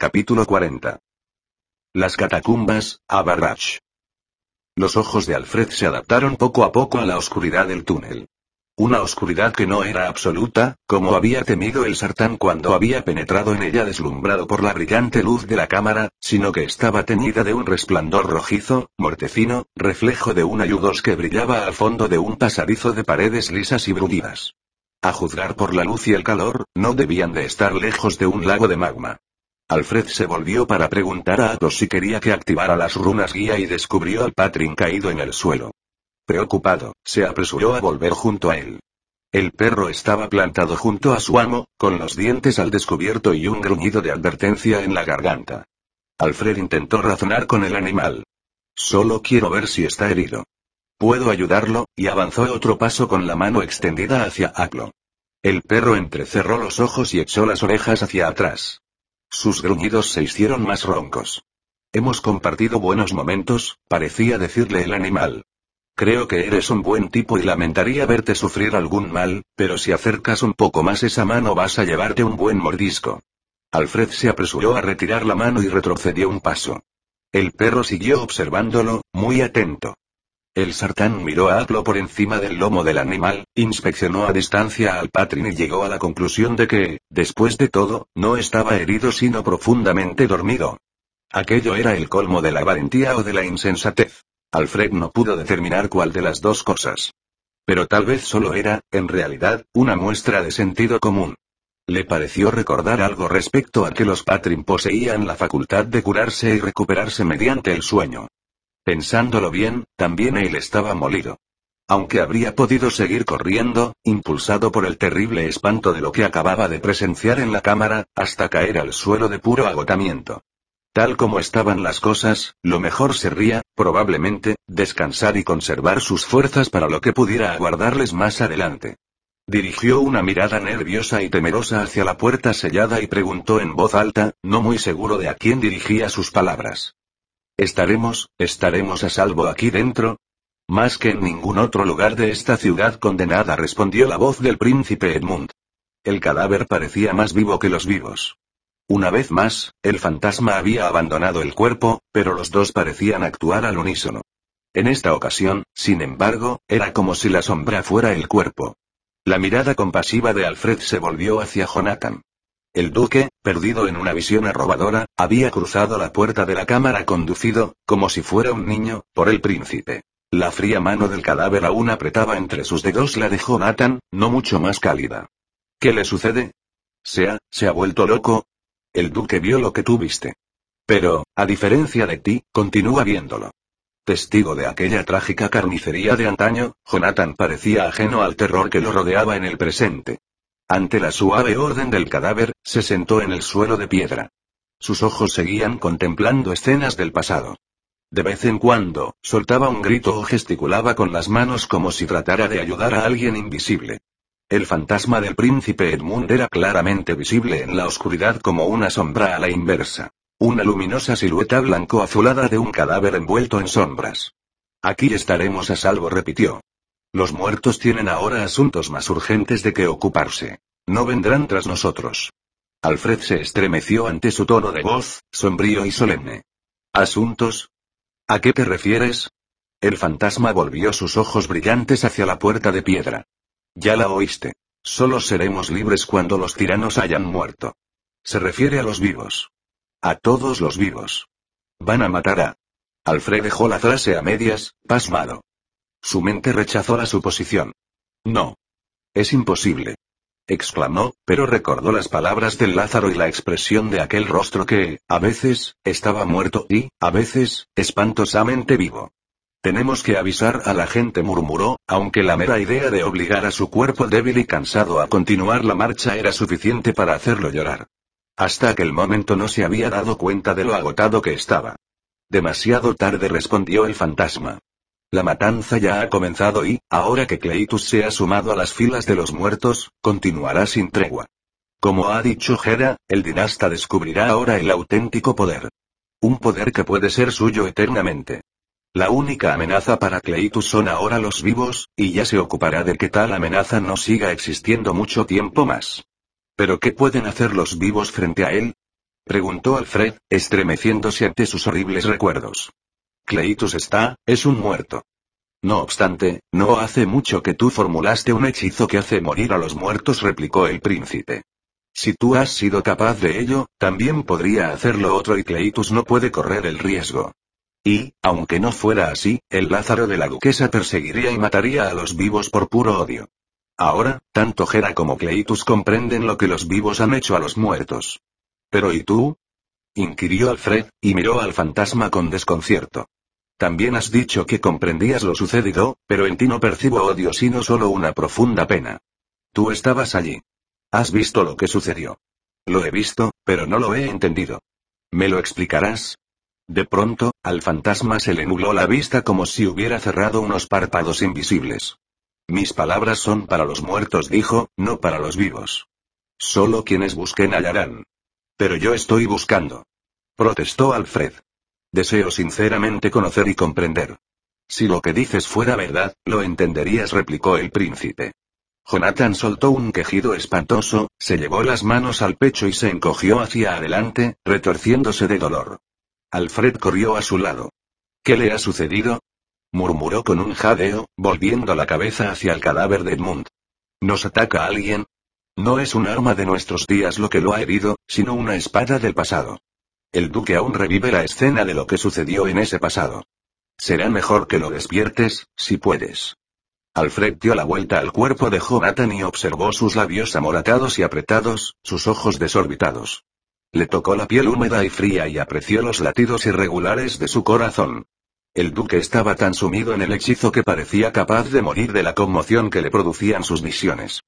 Capítulo 40. Las catacumbas, Abarrach. Los ojos de Alfred se adaptaron poco a poco a la oscuridad del túnel. Una oscuridad que no era absoluta, como había temido el sartán cuando había penetrado en ella deslumbrado por la brillante luz de la cámara, sino que estaba teñida de un resplandor rojizo, mortecino, reflejo de una luz que brillaba al fondo de un pasadizo de paredes lisas y bruñidas. A juzgar por la luz y el calor, no debían de estar lejos de un lago de magma. Alfred se volvió para preguntar a Athos si quería que activara las runas guía y descubrió al Patrin caído en el suelo. Preocupado, se apresuró a volver junto a él. El perro estaba plantado junto a su amo, con los dientes al descubierto y un gruñido de advertencia en la garganta. Alfred intentó razonar con el animal. Solo quiero ver si está herido. Puedo ayudarlo, y avanzó otro paso con la mano extendida hacia Aclo. El perro entrecerró los ojos y echó las orejas hacia atrás. Sus gruñidos se hicieron más roncos. Hemos compartido buenos momentos, parecía decirle el animal. Creo que eres un buen tipo y lamentaría verte sufrir algún mal, pero si acercas un poco más esa mano vas a llevarte un buen mordisco. Alfred se apresuró a retirar la mano y retrocedió un paso. El perro siguió observándolo, muy atento. El sartán miró a Aplo por encima del lomo del animal, inspeccionó a distancia al Patrin y llegó a la conclusión de que, después de todo, no estaba herido sino profundamente dormido. Aquello era el colmo de la valentía o de la insensatez. Alfred no pudo determinar cuál de las dos cosas. Pero tal vez solo era, en realidad, una muestra de sentido común. Le pareció recordar algo respecto a que los Patrin poseían la facultad de curarse y recuperarse mediante el sueño. Pensándolo bien, también él estaba molido. Aunque habría podido seguir corriendo, impulsado por el terrible espanto de lo que acababa de presenciar en la cámara, hasta caer al suelo de puro agotamiento. Tal como estaban las cosas, lo mejor sería, probablemente, descansar y conservar sus fuerzas para lo que pudiera aguardarles más adelante. Dirigió una mirada nerviosa y temerosa hacia la puerta sellada y preguntó en voz alta, no muy seguro de a quién dirigía sus palabras. ¿Estaremos, estaremos a salvo aquí dentro? Más que en ningún otro lugar de esta ciudad condenada respondió la voz del príncipe Edmund. El cadáver parecía más vivo que los vivos. Una vez más, el fantasma había abandonado el cuerpo, pero los dos parecían actuar al unísono. En esta ocasión, sin embargo, era como si la sombra fuera el cuerpo. La mirada compasiva de Alfred se volvió hacia Jonathan. El duque, perdido en una visión arrobadora, había cruzado la puerta de la cámara conducido, como si fuera un niño, por el príncipe. La fría mano del cadáver aún apretaba entre sus dedos la de Jonathan, no mucho más cálida. ¿Qué le sucede? ¿Se ha, se ha vuelto loco? El duque vio lo que tú viste. Pero, a diferencia de ti, continúa viéndolo. Testigo de aquella trágica carnicería de antaño, Jonathan parecía ajeno al terror que lo rodeaba en el presente. Ante la suave orden del cadáver, se sentó en el suelo de piedra. Sus ojos seguían contemplando escenas del pasado. De vez en cuando, soltaba un grito o gesticulaba con las manos como si tratara de ayudar a alguien invisible. El fantasma del príncipe Edmund era claramente visible en la oscuridad como una sombra a la inversa. Una luminosa silueta blanco-azulada de un cadáver envuelto en sombras. Aquí estaremos a salvo, repitió. Los muertos tienen ahora asuntos más urgentes de que ocuparse. No vendrán tras nosotros. Alfred se estremeció ante su tono de voz, sombrío y solemne. ¿Asuntos? ¿A qué te refieres? El fantasma volvió sus ojos brillantes hacia la puerta de piedra. Ya la oíste. Solo seremos libres cuando los tiranos hayan muerto. Se refiere a los vivos. A todos los vivos. Van a matar a. Alfred dejó la frase a medias, pasmado. Su mente rechazó la suposición. No. Es imposible. exclamó, pero recordó las palabras del Lázaro y la expresión de aquel rostro que, a veces, estaba muerto y, a veces, espantosamente vivo. Tenemos que avisar a la gente, murmuró, aunque la mera idea de obligar a su cuerpo débil y cansado a continuar la marcha era suficiente para hacerlo llorar. Hasta aquel momento no se había dado cuenta de lo agotado que estaba. Demasiado tarde respondió el fantasma. La matanza ya ha comenzado y, ahora que Cleitus se ha sumado a las filas de los muertos, continuará sin tregua. Como ha dicho Hera, el dinasta descubrirá ahora el auténtico poder. Un poder que puede ser suyo eternamente. La única amenaza para Cleitus son ahora los vivos, y ya se ocupará de que tal amenaza no siga existiendo mucho tiempo más. ¿Pero qué pueden hacer los vivos frente a él? Preguntó Alfred, estremeciéndose ante sus horribles recuerdos. Cleitus está, es un muerto. No obstante, no hace mucho que tú formulaste un hechizo que hace morir a los muertos, replicó el príncipe. Si tú has sido capaz de ello, también podría hacerlo otro y Cleitus no puede correr el riesgo. Y, aunque no fuera así, el Lázaro de la duquesa perseguiría y mataría a los vivos por puro odio. Ahora, tanto Hera como Cleitus comprenden lo que los vivos han hecho a los muertos. Pero ¿y tú? inquirió Alfred, y miró al fantasma con desconcierto. También has dicho que comprendías lo sucedido, pero en ti no percibo odio sino solo una profunda pena. Tú estabas allí. Has visto lo que sucedió. Lo he visto, pero no lo he entendido. ¿Me lo explicarás? De pronto, al fantasma se le nubló la vista como si hubiera cerrado unos párpados invisibles. Mis palabras son para los muertos, dijo, no para los vivos. Solo quienes busquen hallarán. Pero yo estoy buscando. Protestó Alfred. Deseo sinceramente conocer y comprender. Si lo que dices fuera verdad, lo entenderías, replicó el príncipe. Jonathan soltó un quejido espantoso, se llevó las manos al pecho y se encogió hacia adelante, retorciéndose de dolor. Alfred corrió a su lado. ¿Qué le ha sucedido? murmuró con un jadeo, volviendo la cabeza hacia el cadáver de Edmund. ¿Nos ataca alguien? No es un arma de nuestros días lo que lo ha herido, sino una espada del pasado. El duque aún revive la escena de lo que sucedió en ese pasado. Será mejor que lo despiertes, si puedes. Alfred dio la vuelta al cuerpo de Jonathan y observó sus labios amoratados y apretados, sus ojos desorbitados. Le tocó la piel húmeda y fría y apreció los latidos irregulares de su corazón. El duque estaba tan sumido en el hechizo que parecía capaz de morir de la conmoción que le producían sus visiones.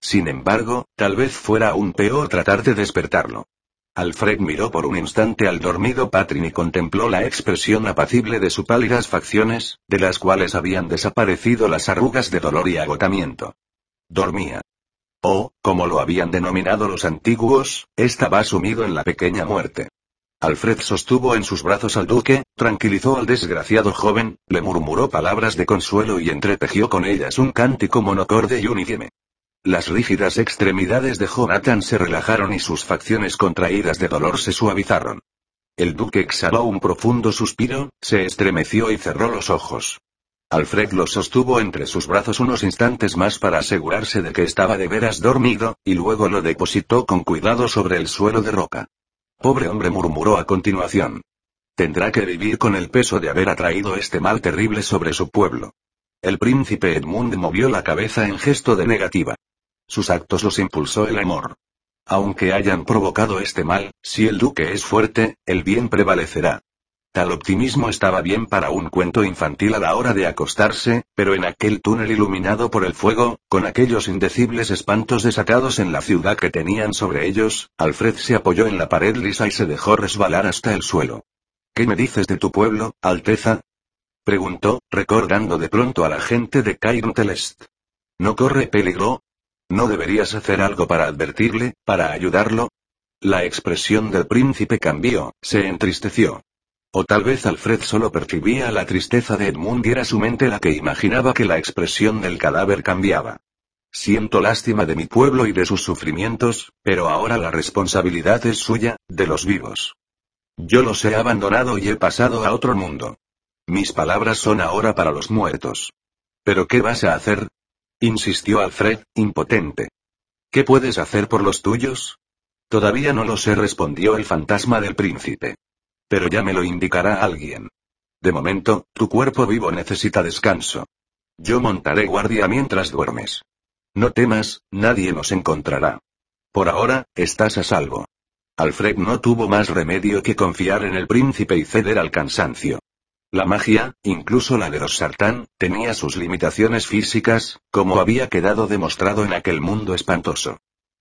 Sin embargo, tal vez fuera aún peor tratar de despertarlo. Alfred miró por un instante al dormido Patrin y contempló la expresión apacible de sus pálidas facciones, de las cuales habían desaparecido las arrugas de dolor y agotamiento. Dormía. O, como lo habían denominado los antiguos, estaba sumido en la pequeña muerte. Alfred sostuvo en sus brazos al duque, tranquilizó al desgraciado joven, le murmuró palabras de consuelo y entretejió con ellas un cántico monocorde y unívime. Las rígidas extremidades de Jonathan se relajaron y sus facciones contraídas de dolor se suavizaron. El duque exhaló un profundo suspiro, se estremeció y cerró los ojos. Alfred lo sostuvo entre sus brazos unos instantes más para asegurarse de que estaba de veras dormido, y luego lo depositó con cuidado sobre el suelo de roca. Pobre hombre murmuró a continuación. Tendrá que vivir con el peso de haber atraído este mal terrible sobre su pueblo. El príncipe Edmund movió la cabeza en gesto de negativa. Sus actos los impulsó el amor. Aunque hayan provocado este mal, si el duque es fuerte, el bien prevalecerá. Tal optimismo estaba bien para un cuento infantil a la hora de acostarse, pero en aquel túnel iluminado por el fuego, con aquellos indecibles espantos desatados en la ciudad que tenían sobre ellos, Alfred se apoyó en la pared lisa y se dejó resbalar hasta el suelo. ¿Qué me dices de tu pueblo, Alteza? preguntó, recordando de pronto a la gente de Cairn ¿No corre peligro? ¿No deberías hacer algo para advertirle, para ayudarlo? La expresión del príncipe cambió, se entristeció. O tal vez Alfred solo percibía la tristeza de Edmund y era su mente la que imaginaba que la expresión del cadáver cambiaba. Siento lástima de mi pueblo y de sus sufrimientos, pero ahora la responsabilidad es suya, de los vivos. Yo los he abandonado y he pasado a otro mundo. Mis palabras son ahora para los muertos. ¿Pero qué vas a hacer? Insistió Alfred, impotente. ¿Qué puedes hacer por los tuyos? Todavía no lo sé, respondió el fantasma del príncipe. Pero ya me lo indicará alguien. De momento, tu cuerpo vivo necesita descanso. Yo montaré guardia mientras duermes. No temas, nadie nos encontrará. Por ahora, estás a salvo. Alfred no tuvo más remedio que confiar en el príncipe y ceder al cansancio. La magia, incluso la de los Sartán, tenía sus limitaciones físicas, como había quedado demostrado en aquel mundo espantoso.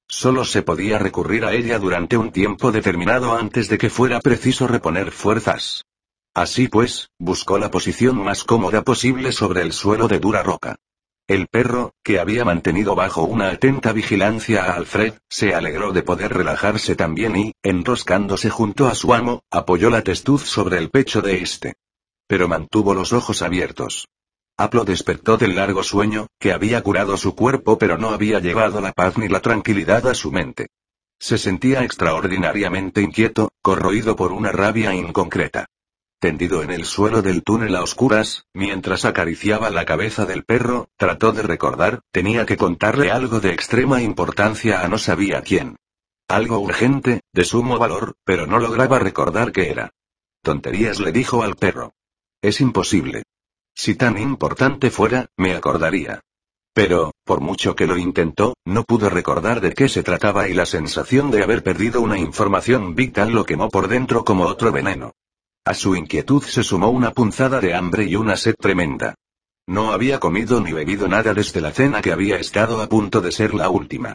Solo se podía recurrir a ella durante un tiempo determinado antes de que fuera preciso reponer fuerzas. Así pues, buscó la posición más cómoda posible sobre el suelo de dura roca. El perro, que había mantenido bajo una atenta vigilancia a Alfred, se alegró de poder relajarse también y, enroscándose junto a su amo, apoyó la testuz sobre el pecho de éste. Pero mantuvo los ojos abiertos. Aplo despertó del largo sueño, que había curado su cuerpo pero no había llevado la paz ni la tranquilidad a su mente. Se sentía extraordinariamente inquieto, corroído por una rabia inconcreta. Tendido en el suelo del túnel a oscuras, mientras acariciaba la cabeza del perro, trató de recordar, tenía que contarle algo de extrema importancia a no sabía quién. Algo urgente, de sumo valor, pero no lograba recordar qué era. Tonterías le dijo al perro. Es imposible. Si tan importante fuera, me acordaría. Pero, por mucho que lo intentó, no pudo recordar de qué se trataba y la sensación de haber perdido una información vital lo quemó por dentro como otro veneno. A su inquietud se sumó una punzada de hambre y una sed tremenda. No había comido ni bebido nada desde la cena que había estado a punto de ser la última.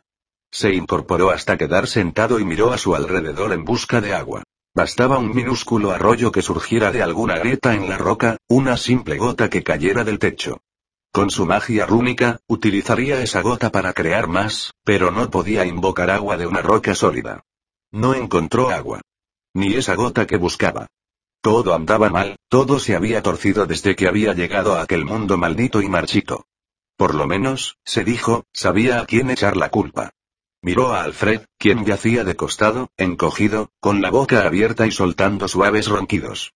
Se incorporó hasta quedar sentado y miró a su alrededor en busca de agua. Bastaba un minúsculo arroyo que surgiera de alguna grieta en la roca, una simple gota que cayera del techo. Con su magia rúnica, utilizaría esa gota para crear más, pero no podía invocar agua de una roca sólida. No encontró agua. Ni esa gota que buscaba. Todo andaba mal, todo se había torcido desde que había llegado a aquel mundo maldito y marchito. Por lo menos, se dijo, sabía a quién echar la culpa. Miró a Alfred, quien yacía de costado, encogido, con la boca abierta y soltando suaves ronquidos.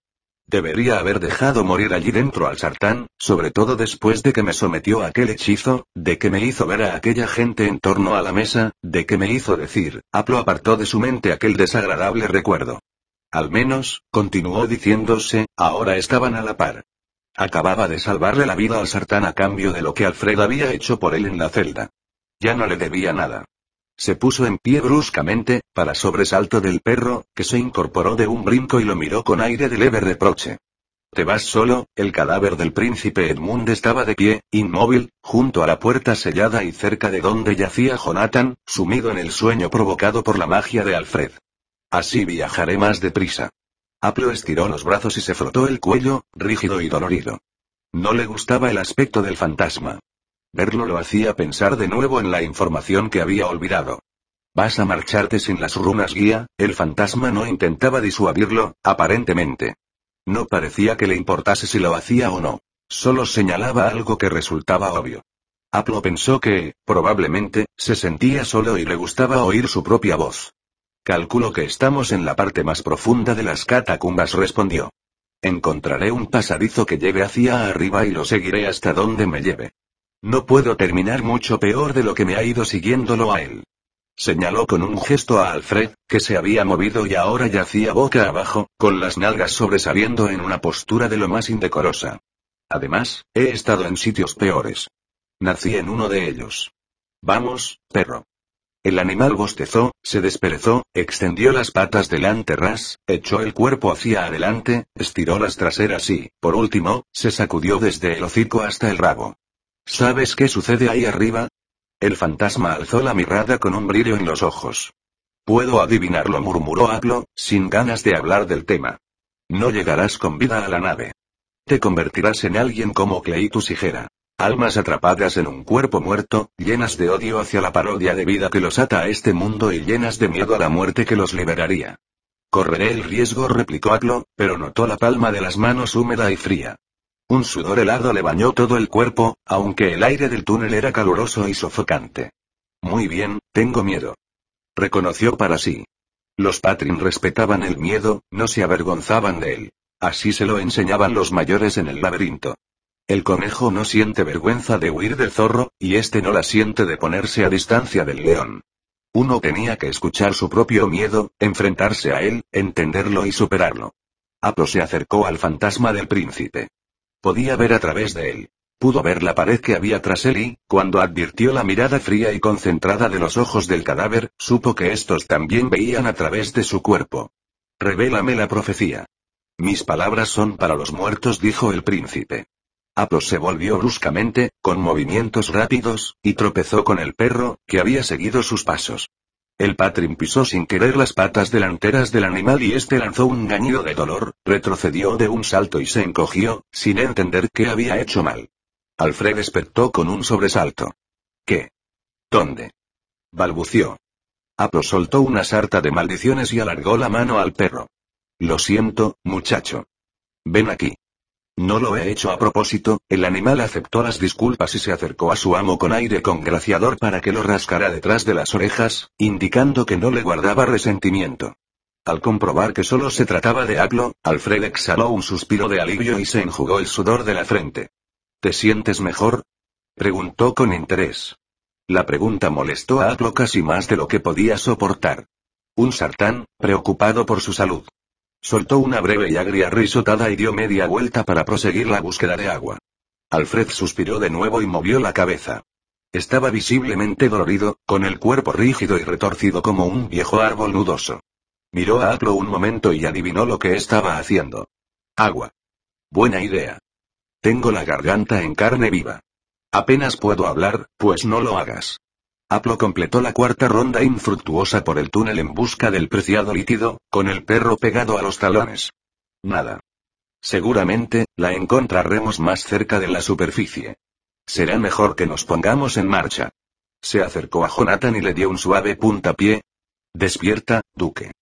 Debería haber dejado morir allí dentro al sartán, sobre todo después de que me sometió a aquel hechizo, de que me hizo ver a aquella gente en torno a la mesa, de que me hizo decir, Aplo apartó de su mente aquel desagradable recuerdo. Al menos, continuó diciéndose, ahora estaban a la par. Acababa de salvarle la vida al sartán a cambio de lo que Alfred había hecho por él en la celda. Ya no le debía nada. Se puso en pie bruscamente, para sobresalto del perro, que se incorporó de un brinco y lo miró con aire de leve reproche. ¿Te vas solo? El cadáver del príncipe Edmund estaba de pie, inmóvil, junto a la puerta sellada y cerca de donde yacía Jonathan, sumido en el sueño provocado por la magia de Alfred. Así viajaré más deprisa. Aplo estiró los brazos y se frotó el cuello, rígido y dolorido. No le gustaba el aspecto del fantasma. Verlo lo hacía pensar de nuevo en la información que había olvidado. ¿Vas a marcharte sin las runas guía? El fantasma no intentaba disuadirlo, aparentemente. No parecía que le importase si lo hacía o no. Solo señalaba algo que resultaba obvio. Aplo pensó que, probablemente, se sentía solo y le gustaba oír su propia voz. Calculo que estamos en la parte más profunda de las catacumbas, respondió. Encontraré un pasadizo que lleve hacia arriba y lo seguiré hasta donde me lleve. No puedo terminar mucho peor de lo que me ha ido siguiéndolo a él. Señaló con un gesto a Alfred, que se había movido y ahora yacía boca abajo, con las nalgas sobresaliendo en una postura de lo más indecorosa. Además, he estado en sitios peores. Nací en uno de ellos. Vamos, perro. El animal bostezó, se desperezó, extendió las patas delante ras, echó el cuerpo hacia adelante, estiró las traseras y, por último, se sacudió desde el hocico hasta el rabo. ¿Sabes qué sucede ahí arriba? El fantasma alzó la mirada con un brillo en los ojos. Puedo adivinarlo, murmuró Aplo, sin ganas de hablar del tema. No llegarás con vida a la nave. Te convertirás en alguien como Cleitus y Hera. Almas atrapadas en un cuerpo muerto, llenas de odio hacia la parodia de vida que los ata a este mundo y llenas de miedo a la muerte que los liberaría. Correré el riesgo, replicó Aplo, pero notó la palma de las manos húmeda y fría. Un sudor helado le bañó todo el cuerpo, aunque el aire del túnel era caluroso y sofocante. Muy bien, tengo miedo. Reconoció para sí. Los Patrin respetaban el miedo, no se avergonzaban de él. Así se lo enseñaban los mayores en el laberinto. El conejo no siente vergüenza de huir del zorro, y este no la siente de ponerse a distancia del león. Uno tenía que escuchar su propio miedo, enfrentarse a él, entenderlo y superarlo. Apo se acercó al fantasma del príncipe. Podía ver a través de él. Pudo ver la pared que había tras él y, cuando advirtió la mirada fría y concentrada de los ojos del cadáver, supo que estos también veían a través de su cuerpo. Revélame la profecía. Mis palabras son para los muertos, dijo el príncipe. Apos se volvió bruscamente, con movimientos rápidos, y tropezó con el perro, que había seguido sus pasos. El Patrin pisó sin querer las patas delanteras del animal y este lanzó un gañido de dolor, retrocedió de un salto y se encogió, sin entender qué había hecho mal. Alfred despertó con un sobresalto. ¿Qué? ¿Dónde? balbució. Aplo soltó una sarta de maldiciones y alargó la mano al perro. Lo siento, muchacho. Ven aquí. No lo he hecho a propósito, el animal aceptó las disculpas y se acercó a su amo con aire congraciador para que lo rascara detrás de las orejas, indicando que no le guardaba resentimiento. Al comprobar que solo se trataba de Aglo, Alfred exhaló un suspiro de alivio y se enjugó el sudor de la frente. ¿Te sientes mejor? preguntó con interés. La pregunta molestó a Aglo casi más de lo que podía soportar. Un sartán, preocupado por su salud. Soltó una breve y agria risotada y dio media vuelta para proseguir la búsqueda de agua. Alfred suspiró de nuevo y movió la cabeza. Estaba visiblemente dolorido, con el cuerpo rígido y retorcido como un viejo árbol nudoso. Miró a Aplo un momento y adivinó lo que estaba haciendo. Agua. Buena idea. Tengo la garganta en carne viva. Apenas puedo hablar, pues no lo hagas. Aplo completó la cuarta ronda infructuosa por el túnel en busca del preciado líquido, con el perro pegado a los talones. Nada. Seguramente, la encontraremos más cerca de la superficie. Será mejor que nos pongamos en marcha. Se acercó a Jonathan y le dio un suave puntapié. Despierta, duque.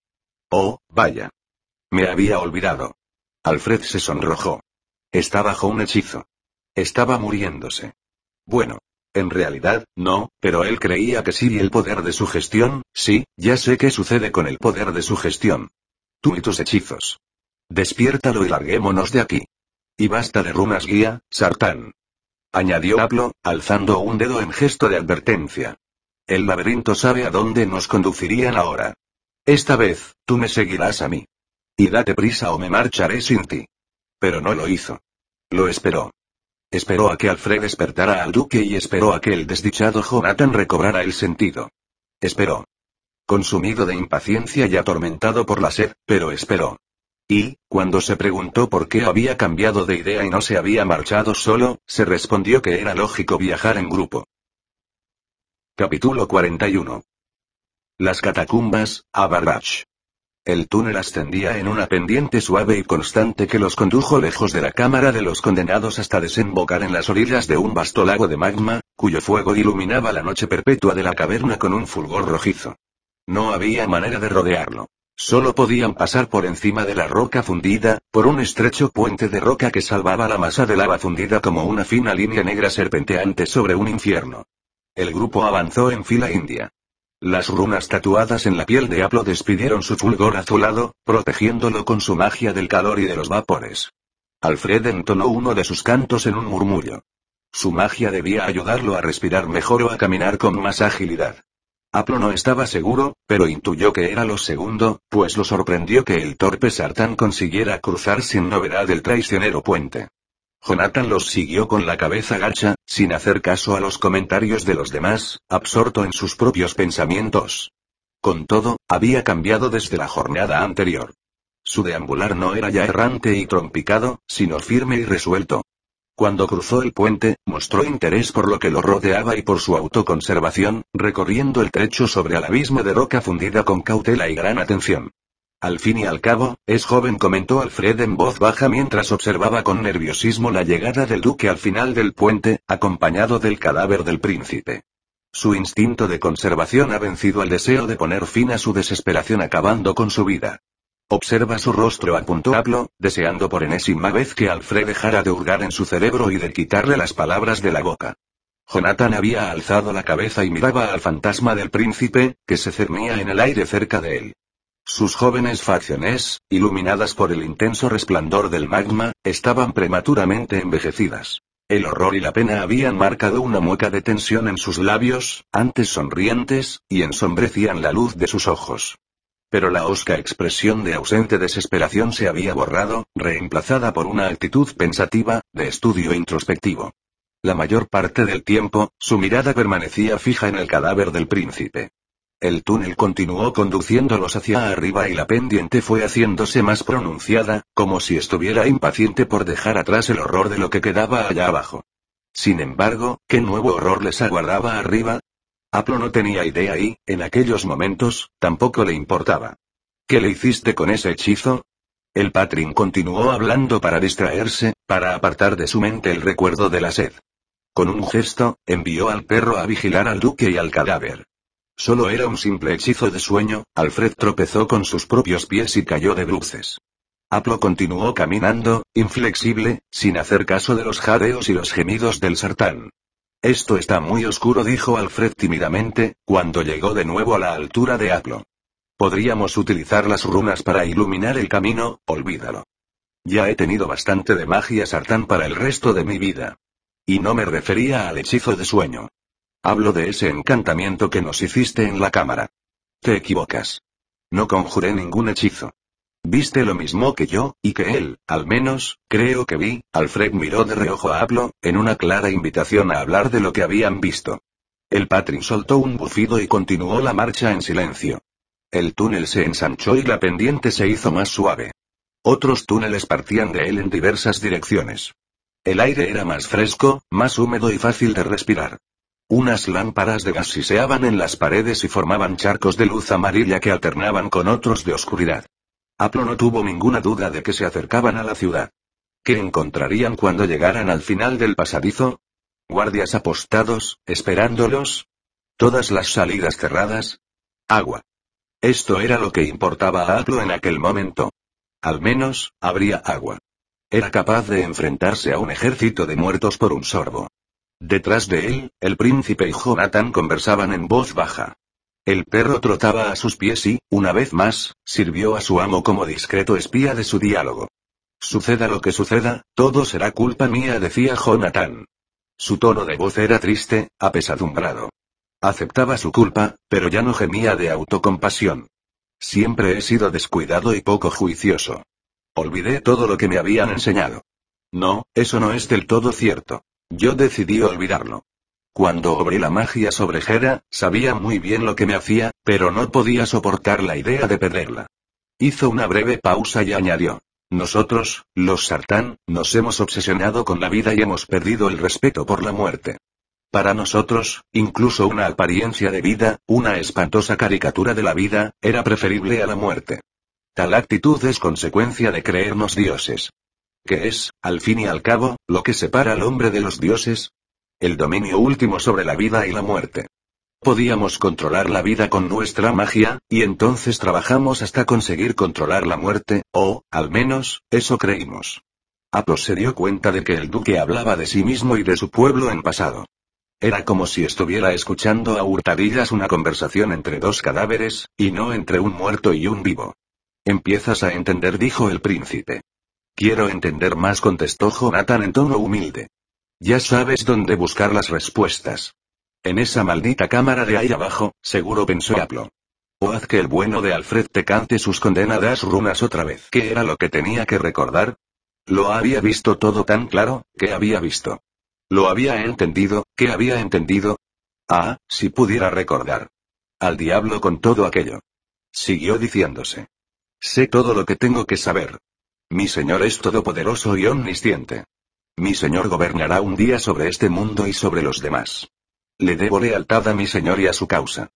Oh, vaya. Me había olvidado. Alfred se sonrojó. Está bajo un hechizo. Estaba muriéndose. Bueno, en realidad, no, pero él creía que sí y el poder de su gestión, sí, ya sé qué sucede con el poder de su gestión. Tú y tus hechizos. Despiértalo y larguémonos de aquí. Y basta de runas guía, Sartán. Añadió Pablo, alzando un dedo en gesto de advertencia. El laberinto sabe a dónde nos conducirían ahora. Esta vez, tú me seguirás a mí. Y date prisa o me marcharé sin ti. Pero no lo hizo. Lo esperó. Esperó a que Alfred despertara al duque y esperó a que el desdichado Jonathan recobrara el sentido. Esperó. Consumido de impaciencia y atormentado por la sed, pero esperó. Y, cuando se preguntó por qué había cambiado de idea y no se había marchado solo, se respondió que era lógico viajar en grupo. Capítulo 41. Las catacumbas, Abarrach. El túnel ascendía en una pendiente suave y constante que los condujo lejos de la cámara de los condenados hasta desembocar en las orillas de un vasto lago de magma, cuyo fuego iluminaba la noche perpetua de la caverna con un fulgor rojizo. No había manera de rodearlo. Solo podían pasar por encima de la roca fundida, por un estrecho puente de roca que salvaba la masa de lava fundida como una fina línea negra serpenteante sobre un infierno. El grupo avanzó en fila india. Las runas tatuadas en la piel de Aplo despidieron su fulgor azulado, protegiéndolo con su magia del calor y de los vapores. Alfred entonó uno de sus cantos en un murmullo. Su magia debía ayudarlo a respirar mejor o a caminar con más agilidad. Aplo no estaba seguro, pero intuyó que era lo segundo, pues lo sorprendió que el torpe Sartán consiguiera cruzar sin novedad el traicionero puente. Jonathan los siguió con la cabeza gacha, sin hacer caso a los comentarios de los demás, absorto en sus propios pensamientos. Con todo, había cambiado desde la jornada anterior. Su deambular no era ya errante y trompicado, sino firme y resuelto. Cuando cruzó el puente, mostró interés por lo que lo rodeaba y por su autoconservación, recorriendo el trecho sobre el abismo de roca fundida con cautela y gran atención. Al fin y al cabo, es joven, comentó Alfred en voz baja mientras observaba con nerviosismo la llegada del duque al final del puente, acompañado del cadáver del príncipe. Su instinto de conservación ha vencido al deseo de poner fin a su desesperación acabando con su vida. Observa su rostro, apuntó Aplo, deseando por enésima vez que Alfred dejara de hurgar en su cerebro y de quitarle las palabras de la boca. Jonathan había alzado la cabeza y miraba al fantasma del príncipe, que se cernía en el aire cerca de él. Sus jóvenes facciones, iluminadas por el intenso resplandor del magma, estaban prematuramente envejecidas. El horror y la pena habían marcado una mueca de tensión en sus labios, antes sonrientes, y ensombrecían la luz de sus ojos. Pero la osca expresión de ausente desesperación se había borrado, reemplazada por una actitud pensativa, de estudio introspectivo. La mayor parte del tiempo, su mirada permanecía fija en el cadáver del príncipe. El túnel continuó conduciéndolos hacia arriba y la pendiente fue haciéndose más pronunciada, como si estuviera impaciente por dejar atrás el horror de lo que quedaba allá abajo. Sin embargo, ¿qué nuevo horror les aguardaba arriba? Aplo no tenía idea y, en aquellos momentos, tampoco le importaba. ¿Qué le hiciste con ese hechizo? El Patrin continuó hablando para distraerse, para apartar de su mente el recuerdo de la sed. Con un gesto, envió al perro a vigilar al duque y al cadáver. Solo era un simple hechizo de sueño, Alfred tropezó con sus propios pies y cayó de bruces. Aplo continuó caminando, inflexible, sin hacer caso de los jadeos y los gemidos del sartán. Esto está muy oscuro, dijo Alfred tímidamente, cuando llegó de nuevo a la altura de Aplo. Podríamos utilizar las runas para iluminar el camino, olvídalo. Ya he tenido bastante de magia sartán para el resto de mi vida. Y no me refería al hechizo de sueño. Hablo de ese encantamiento que nos hiciste en la cámara. Te equivocas. No conjuré ningún hechizo. Viste lo mismo que yo, y que él, al menos, creo que vi, Alfred miró de reojo a Aplo, en una clara invitación a hablar de lo que habían visto. El Patrin soltó un bufido y continuó la marcha en silencio. El túnel se ensanchó y la pendiente se hizo más suave. Otros túneles partían de él en diversas direcciones. El aire era más fresco, más húmedo y fácil de respirar. Unas lámparas de gas siseaban en las paredes y formaban charcos de luz amarilla que alternaban con otros de oscuridad. Aplo no tuvo ninguna duda de que se acercaban a la ciudad. ¿Qué encontrarían cuando llegaran al final del pasadizo? ¿Guardias apostados, esperándolos? ¿Todas las salidas cerradas? Agua. Esto era lo que importaba a Aplo en aquel momento. Al menos, habría agua. Era capaz de enfrentarse a un ejército de muertos por un sorbo. Detrás de él, el príncipe y Jonathan conversaban en voz baja. El perro trotaba a sus pies y, una vez más, sirvió a su amo como discreto espía de su diálogo. Suceda lo que suceda, todo será culpa mía, decía Jonathan. Su tono de voz era triste, apesadumbrado. Aceptaba su culpa, pero ya no gemía de autocompasión. Siempre he sido descuidado y poco juicioso. Olvidé todo lo que me habían enseñado. No, eso no es del todo cierto. Yo decidí olvidarlo. Cuando obré la magia sobre Hera, sabía muy bien lo que me hacía, pero no podía soportar la idea de perderla. Hizo una breve pausa y añadió. Nosotros, los Sartán, nos hemos obsesionado con la vida y hemos perdido el respeto por la muerte. Para nosotros, incluso una apariencia de vida, una espantosa caricatura de la vida, era preferible a la muerte. Tal actitud es consecuencia de creernos dioses. ¿Qué es, al fin y al cabo, lo que separa al hombre de los dioses? el dominio último sobre la vida y la muerte. Podíamos controlar la vida con nuestra magia, y entonces trabajamos hasta conseguir controlar la muerte, o, al menos, eso creímos. Apos se dio cuenta de que el duque hablaba de sí mismo y de su pueblo en pasado. Era como si estuviera escuchando a hurtadillas una conversación entre dos cadáveres, y no entre un muerto y un vivo. Empiezas a entender, dijo el príncipe. Quiero entender más, contestó Jonathan en tono humilde. Ya sabes dónde buscar las respuestas. En esa maldita cámara de ahí abajo, seguro pensó Aplo. O haz que el bueno de Alfred te cante sus condenadas runas otra vez. ¿Qué era lo que tenía que recordar? Lo había visto todo tan claro, ¿qué había visto? Lo había entendido, ¿qué había entendido? Ah, si pudiera recordar. Al diablo con todo aquello. Siguió diciéndose. Sé todo lo que tengo que saber. Mi Señor es todopoderoso y omnisciente. Mi Señor gobernará un día sobre este mundo y sobre los demás. Le debo lealtad a mi Señor y a su causa.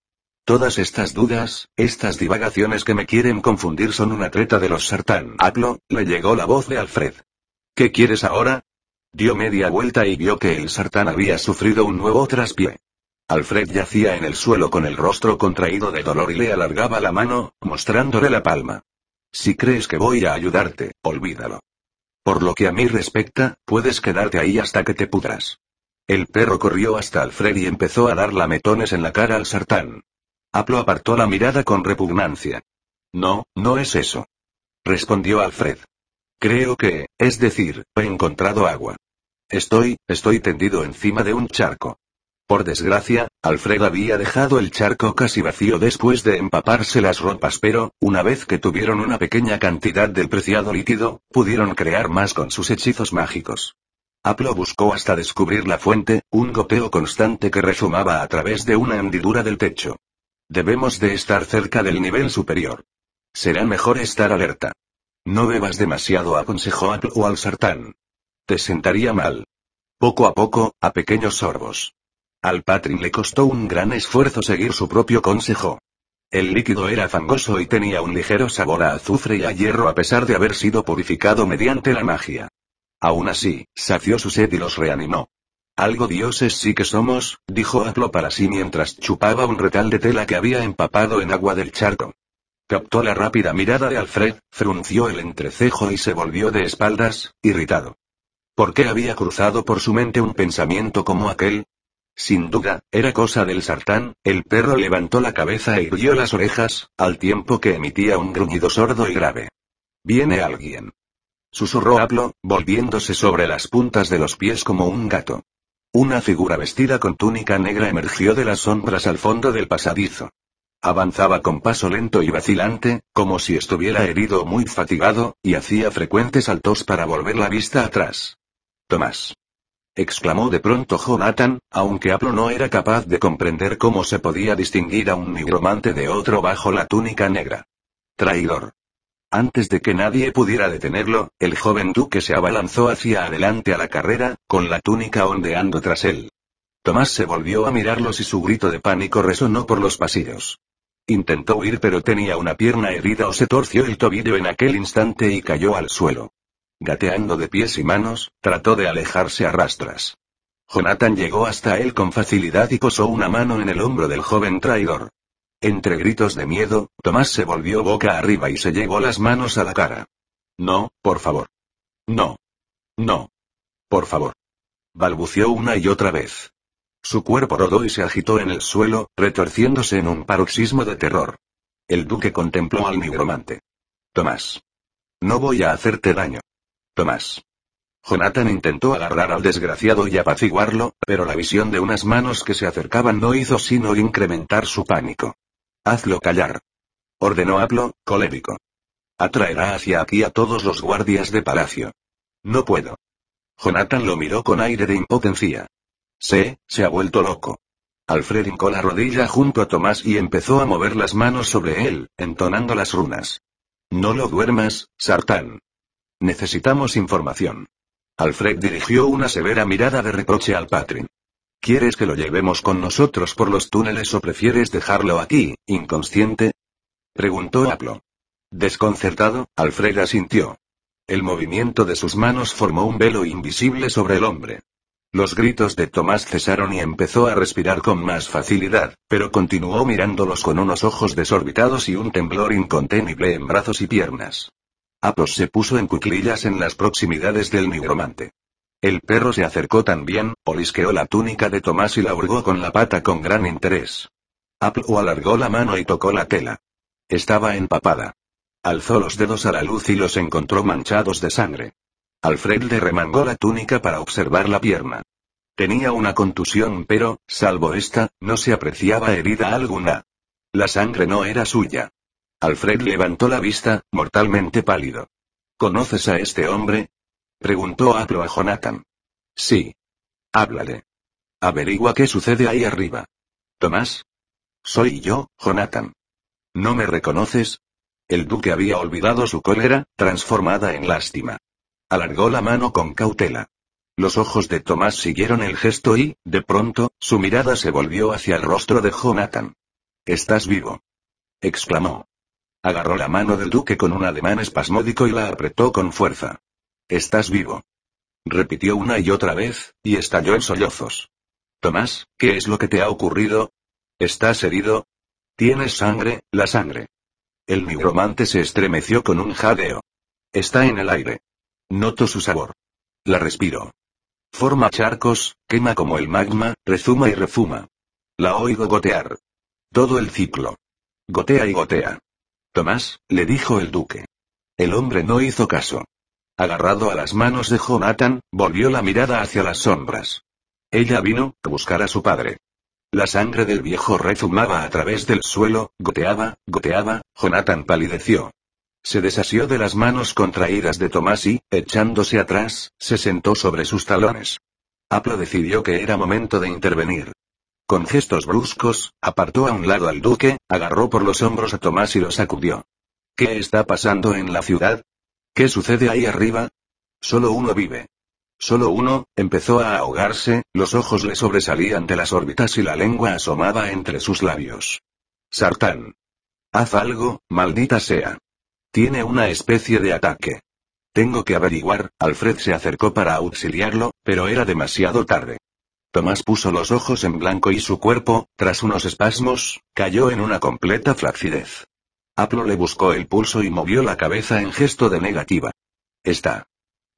Todas estas dudas, estas divagaciones que me quieren confundir son una treta de los sartán. Aplo, le llegó la voz de Alfred. ¿Qué quieres ahora? Dio media vuelta y vio que el sartán había sufrido un nuevo traspié. Alfred yacía en el suelo con el rostro contraído de dolor y le alargaba la mano, mostrándole la palma. Si crees que voy a ayudarte, olvídalo. Por lo que a mí respecta, puedes quedarte ahí hasta que te pudras. El perro corrió hasta Alfred y empezó a dar lametones en la cara al sartán. Aplo apartó la mirada con repugnancia. No, no es eso. Respondió Alfred. Creo que, es decir, he encontrado agua. Estoy, estoy tendido encima de un charco. Por desgracia, Alfred había dejado el charco casi vacío después de empaparse las ropas, pero, una vez que tuvieron una pequeña cantidad del preciado líquido, pudieron crear más con sus hechizos mágicos. Aplo buscó hasta descubrir la fuente, un goteo constante que resumaba a través de una hendidura del techo. Debemos de estar cerca del nivel superior. Será mejor estar alerta. No bebas demasiado, aconsejó Aplo al sartán. Te sentaría mal. Poco a poco, a pequeños sorbos. Al Patrin le costó un gran esfuerzo seguir su propio consejo. El líquido era fangoso y tenía un ligero sabor a azufre y a hierro a pesar de haber sido purificado mediante la magia. Aún así, sació su sed y los reanimó. Algo dioses sí que somos, dijo Aplo para sí mientras chupaba un retal de tela que había empapado en agua del charco. Captó la rápida mirada de Alfred, frunció el entrecejo y se volvió de espaldas, irritado. ¿Por qué había cruzado por su mente un pensamiento como aquel? Sin duda, era cosa del sartán, el perro levantó la cabeza e irguió las orejas, al tiempo que emitía un gruñido sordo y grave. Viene alguien. Susurró Aplo, volviéndose sobre las puntas de los pies como un gato. Una figura vestida con túnica negra emergió de las sombras al fondo del pasadizo. Avanzaba con paso lento y vacilante, como si estuviera herido o muy fatigado, y hacía frecuentes saltos para volver la vista atrás. Tomás. Exclamó de pronto Jonathan, aunque Aplo no era capaz de comprender cómo se podía distinguir a un nigromante de otro bajo la túnica negra. Traidor. Antes de que nadie pudiera detenerlo, el joven duque se abalanzó hacia adelante a la carrera, con la túnica ondeando tras él. Tomás se volvió a mirarlos y su grito de pánico resonó por los pasillos. Intentó huir pero tenía una pierna herida o se torció el tobillo en aquel instante y cayó al suelo. Gateando de pies y manos, trató de alejarse a rastras. Jonathan llegó hasta él con facilidad y posó una mano en el hombro del joven traidor. Entre gritos de miedo, Tomás se volvió boca arriba y se llevó las manos a la cara. No, por favor. No. No. Por favor. Balbució una y otra vez. Su cuerpo rodó y se agitó en el suelo, retorciéndose en un paroxismo de terror. El duque contempló al nigromante. Tomás. No voy a hacerte daño. Tomás. Jonathan intentó agarrar al desgraciado y apaciguarlo, pero la visión de unas manos que se acercaban no hizo sino incrementar su pánico. Hazlo callar. Ordenó Aplo, colérico. Atraerá hacia aquí a todos los guardias de palacio. No puedo. Jonathan lo miró con aire de impotencia. Se, se ha vuelto loco. Alfred hincó la rodilla junto a Tomás y empezó a mover las manos sobre él, entonando las runas. No lo duermas, Sartán. Necesitamos información. Alfred dirigió una severa mirada de reproche al Patrin. ¿Quieres que lo llevemos con nosotros por los túneles o prefieres dejarlo aquí, inconsciente? Preguntó Aplo. Desconcertado, Alfred asintió. El movimiento de sus manos formó un velo invisible sobre el hombre. Los gritos de Tomás cesaron y empezó a respirar con más facilidad, pero continuó mirándolos con unos ojos desorbitados y un temblor incontenible en brazos y piernas. Apos se puso en cuclillas en las proximidades del nigromante. El perro se acercó también, olisqueó la túnica de Tomás y la hurgó con la pata con gran interés. Aplo alargó la mano y tocó la tela. Estaba empapada. Alzó los dedos a la luz y los encontró manchados de sangre. Alfred le remangó la túnica para observar la pierna. Tenía una contusión pero, salvo esta, no se apreciaba herida alguna. La sangre no era suya. Alfred levantó la vista, mortalmente pálido. ¿Conoces a este hombre? Preguntó Aplo a Jonathan. Sí. Háblale. Averigua qué sucede ahí arriba. Tomás. Soy yo, Jonathan. ¿No me reconoces? El duque había olvidado su cólera, transformada en lástima. Alargó la mano con cautela. Los ojos de Tomás siguieron el gesto y, de pronto, su mirada se volvió hacia el rostro de Jonathan. Estás vivo. exclamó. Agarró la mano del duque con un ademán espasmódico y la apretó con fuerza. Estás vivo. Repitió una y otra vez, y estalló en sollozos. Tomás, ¿qué es lo que te ha ocurrido? ¿Estás herido? Tienes sangre, la sangre. El nigromante se estremeció con un jadeo. Está en el aire. Noto su sabor. La respiro. Forma charcos, quema como el magma, rezuma y refuma. La oigo gotear. Todo el ciclo. Gotea y gotea. Tomás, le dijo el duque. El hombre no hizo caso. Agarrado a las manos de Jonathan, volvió la mirada hacia las sombras. Ella vino, a buscar a su padre. La sangre del viejo rezumaba a través del suelo, goteaba, goteaba, Jonathan palideció. Se desasió de las manos contraídas de Tomás y, echándose atrás, se sentó sobre sus talones. Aplo decidió que era momento de intervenir. Con gestos bruscos, apartó a un lado al duque, agarró por los hombros a Tomás y lo sacudió. ¿Qué está pasando en la ciudad? ¿Qué sucede ahí arriba? Solo uno vive. Solo uno, empezó a ahogarse, los ojos le sobresalían de las órbitas y la lengua asomaba entre sus labios. Sartán. Haz algo, maldita sea. Tiene una especie de ataque. Tengo que averiguar, Alfred se acercó para auxiliarlo, pero era demasiado tarde. Tomás puso los ojos en blanco y su cuerpo, tras unos espasmos, cayó en una completa flacidez. Aplo le buscó el pulso y movió la cabeza en gesto de negativa. Está.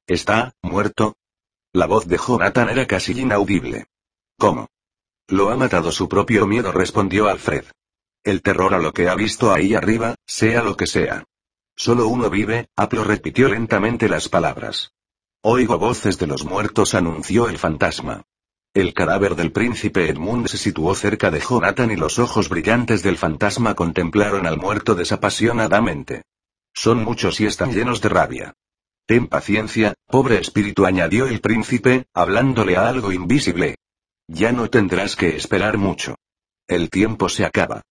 ¿Está, muerto? La voz de Jonathan era casi inaudible. ¿Cómo? Lo ha matado su propio miedo, respondió Alfred. El terror a lo que ha visto ahí arriba, sea lo que sea. Solo uno vive, Aplo repitió lentamente las palabras. Oigo voces de los muertos, anunció el fantasma. El cadáver del príncipe Edmund se situó cerca de Jonathan y los ojos brillantes del fantasma contemplaron al muerto desapasionadamente. Son muchos y están llenos de rabia. Ten paciencia, pobre espíritu, añadió el príncipe, hablándole a algo invisible. Ya no tendrás que esperar mucho. El tiempo se acaba.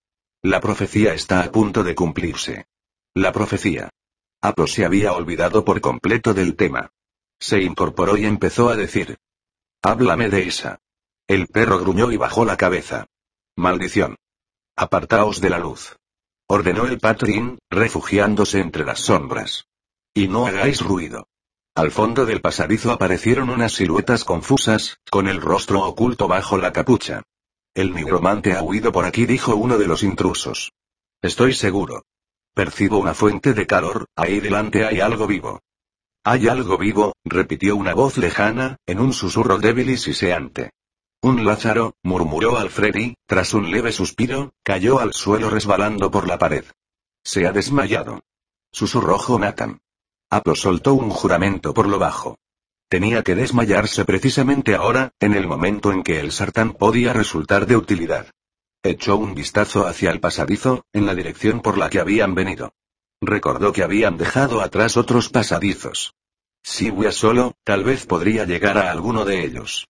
La profecía está a punto de cumplirse. La profecía. Apo se había olvidado por completo del tema. Se incorporó y empezó a decir. Háblame de esa. El perro gruñó y bajó la cabeza. Maldición. Apartaos de la luz. Ordenó el patrín, refugiándose entre las sombras. Y no hagáis ruido. Al fondo del pasadizo aparecieron unas siluetas confusas, con el rostro oculto bajo la capucha. El nigromante ha huido por aquí, dijo uno de los intrusos. Estoy seguro. Percibo una fuente de calor, ahí delante hay algo vivo. Hay algo vivo, repitió una voz lejana, en un susurro débil y siseante. Un Lázaro, murmuró Alfredi, tras un leve suspiro, cayó al suelo resbalando por la pared. Se ha desmayado. Susurró Jonathan. Apo soltó un juramento por lo bajo. Tenía que desmayarse precisamente ahora, en el momento en que el sartán podía resultar de utilidad. Echó un vistazo hacia el pasadizo, en la dirección por la que habían venido. Recordó que habían dejado atrás otros pasadizos. Si huía solo, tal vez podría llegar a alguno de ellos.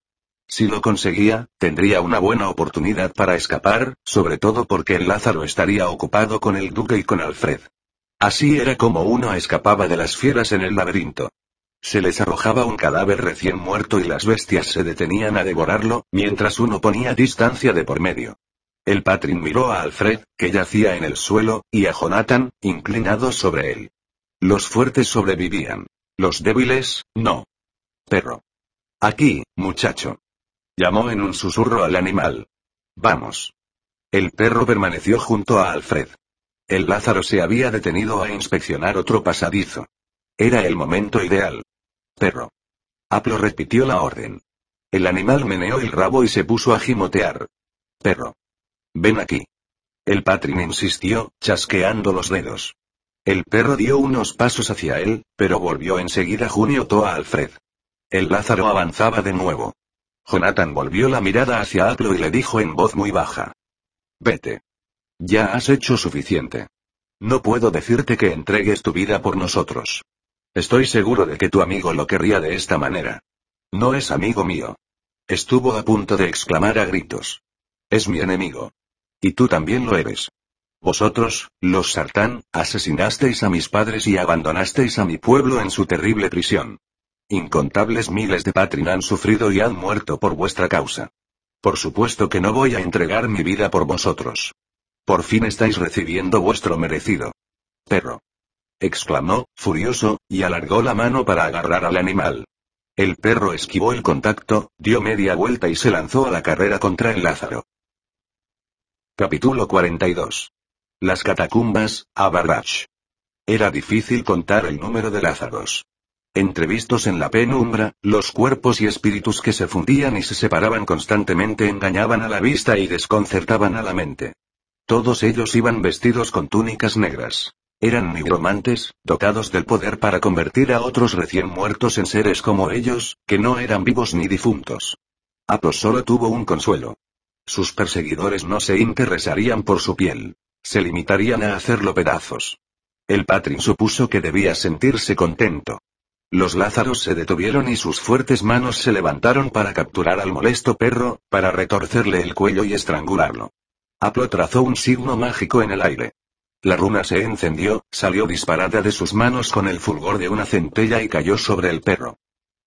Si lo conseguía, tendría una buena oportunidad para escapar, sobre todo porque el Lázaro estaría ocupado con el duque y con Alfred. Así era como uno escapaba de las fieras en el laberinto. Se les arrojaba un cadáver recién muerto y las bestias se detenían a devorarlo, mientras uno ponía distancia de por medio. El patrín miró a Alfred, que yacía en el suelo, y a Jonathan, inclinado sobre él. Los fuertes sobrevivían. Los débiles, no. Perro. Aquí, muchacho. Llamó en un susurro al animal. Vamos. El perro permaneció junto a Alfred. El Lázaro se había detenido a inspeccionar otro pasadizo. Era el momento ideal. Perro. Aplo repitió la orden. El animal meneó el rabo y se puso a gimotear. Perro. Ven aquí. El patrín insistió, chasqueando los dedos. El perro dio unos pasos hacia él, pero volvió enseguida Junio a Alfred. El Lázaro avanzaba de nuevo. Jonathan volvió la mirada hacia Aplo y le dijo en voz muy baja. Vete. Ya has hecho suficiente. No puedo decirte que entregues tu vida por nosotros. Estoy seguro de que tu amigo lo querría de esta manera. No es amigo mío. Estuvo a punto de exclamar a gritos. Es mi enemigo. Y tú también lo eres. Vosotros, los Sartán, asesinasteis a mis padres y abandonasteis a mi pueblo en su terrible prisión. Incontables miles de Patrin han sufrido y han muerto por vuestra causa. Por supuesto que no voy a entregar mi vida por vosotros. Por fin estáis recibiendo vuestro merecido. Perro. exclamó, furioso, y alargó la mano para agarrar al animal. El perro esquivó el contacto, dio media vuelta y se lanzó a la carrera contra el Lázaro. Capítulo 42. Las catacumbas, Abarrach. Era difícil contar el número de Lázaros. Entrevistos en la penumbra, los cuerpos y espíritus que se fundían y se separaban constantemente engañaban a la vista y desconcertaban a la mente. Todos ellos iban vestidos con túnicas negras. Eran nigromantes, dotados del poder para convertir a otros recién muertos en seres como ellos, que no eran vivos ni difuntos. Apos solo tuvo un consuelo. Sus perseguidores no se interesarían por su piel. Se limitarían a hacerlo pedazos. El patrin supuso que debía sentirse contento. Los lázaros se detuvieron y sus fuertes manos se levantaron para capturar al molesto perro, para retorcerle el cuello y estrangularlo. Aplo trazó un signo mágico en el aire. La runa se encendió, salió disparada de sus manos con el fulgor de una centella y cayó sobre el perro.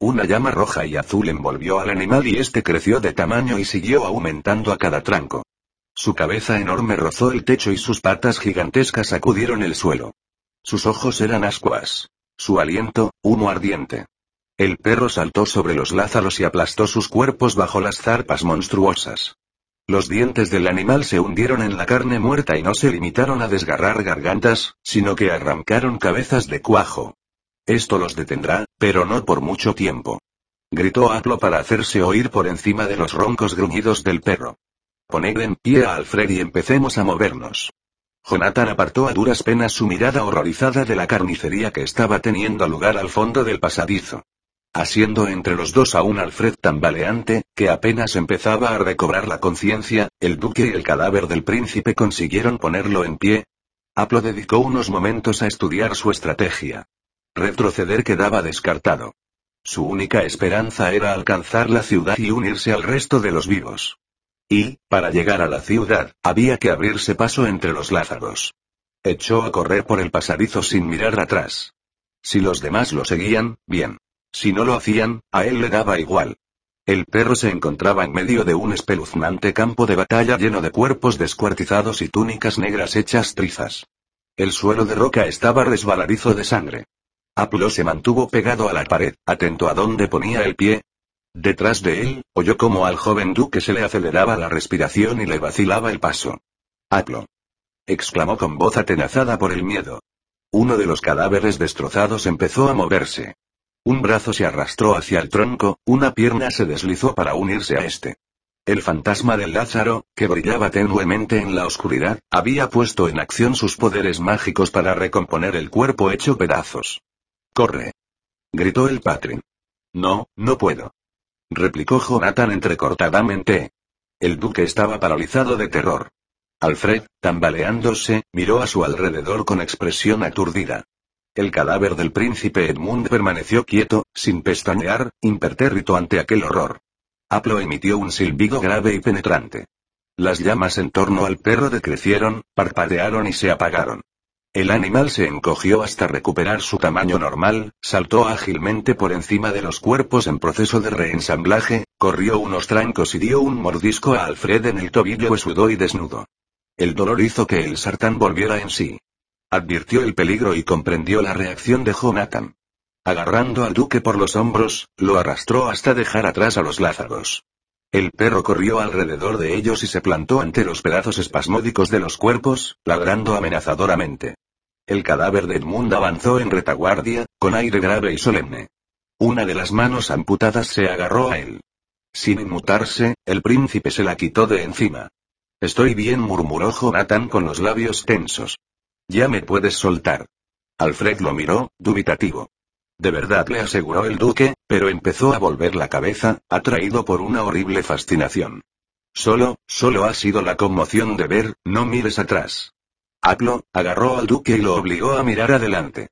Una llama roja y azul envolvió al animal y este creció de tamaño y siguió aumentando a cada tranco. Su cabeza enorme rozó el techo y sus patas gigantescas sacudieron el suelo. Sus ojos eran ascuas. Su aliento, humo ardiente. El perro saltó sobre los lázaros y aplastó sus cuerpos bajo las zarpas monstruosas. Los dientes del animal se hundieron en la carne muerta y no se limitaron a desgarrar gargantas, sino que arrancaron cabezas de cuajo. Esto los detendrá, pero no por mucho tiempo. Gritó Aplo para hacerse oír por encima de los roncos gruñidos del perro. Poned en pie a Alfred y empecemos a movernos. Jonathan apartó a duras penas su mirada horrorizada de la carnicería que estaba teniendo lugar al fondo del pasadizo. Asiendo entre los dos a un Alfred tambaleante, que apenas empezaba a recobrar la conciencia, el duque y el cadáver del príncipe consiguieron ponerlo en pie. Aplo dedicó unos momentos a estudiar su estrategia. Retroceder quedaba descartado. Su única esperanza era alcanzar la ciudad y unirse al resto de los vivos. Y, para llegar a la ciudad, había que abrirse paso entre los lázaros. Echó a correr por el pasadizo sin mirar atrás. Si los demás lo seguían, bien. Si no lo hacían, a él le daba igual. El perro se encontraba en medio de un espeluznante campo de batalla lleno de cuerpos descuartizados y túnicas negras hechas trizas. El suelo de roca estaba resbaladizo de sangre. Aplo se mantuvo pegado a la pared, atento a dónde ponía el pie. Detrás de él, oyó como al joven duque se le aceleraba la respiración y le vacilaba el paso. Aplo. exclamó con voz atenazada por el miedo. Uno de los cadáveres destrozados empezó a moverse. Un brazo se arrastró hacia el tronco, una pierna se deslizó para unirse a este. El fantasma del Lázaro, que brillaba tenuemente en la oscuridad, había puesto en acción sus poderes mágicos para recomponer el cuerpo hecho pedazos. Corre. Gritó el Patrin. No, no puedo. Replicó Jonathan entrecortadamente. El duque estaba paralizado de terror. Alfred, tambaleándose, miró a su alrededor con expresión aturdida. El cadáver del príncipe Edmund permaneció quieto, sin pestañear, impertérrito ante aquel horror. Aplo emitió un silbido grave y penetrante. Las llamas en torno al perro decrecieron, parpadearon y se apagaron. El animal se encogió hasta recuperar su tamaño normal, saltó ágilmente por encima de los cuerpos en proceso de reensamblaje, corrió unos trancos y dio un mordisco a Alfred en el tobillo huesudo y desnudo. El dolor hizo que el sartán volviera en sí. Advirtió el peligro y comprendió la reacción de Jonathan. Agarrando al duque por los hombros, lo arrastró hasta dejar atrás a los lázaros. El perro corrió alrededor de ellos y se plantó ante los pedazos espasmódicos de los cuerpos, ladrando amenazadoramente. El cadáver de Edmund avanzó en retaguardia, con aire grave y solemne. Una de las manos amputadas se agarró a él. Sin inmutarse, el príncipe se la quitó de encima. Estoy bien, murmuró Jonathan con los labios tensos. Ya me puedes soltar. Alfred lo miró, dubitativo. De verdad le aseguró el duque, pero empezó a volver la cabeza, atraído por una horrible fascinación. Solo, solo ha sido la conmoción de ver, no mires atrás. Aplo, agarró al duque y lo obligó a mirar adelante.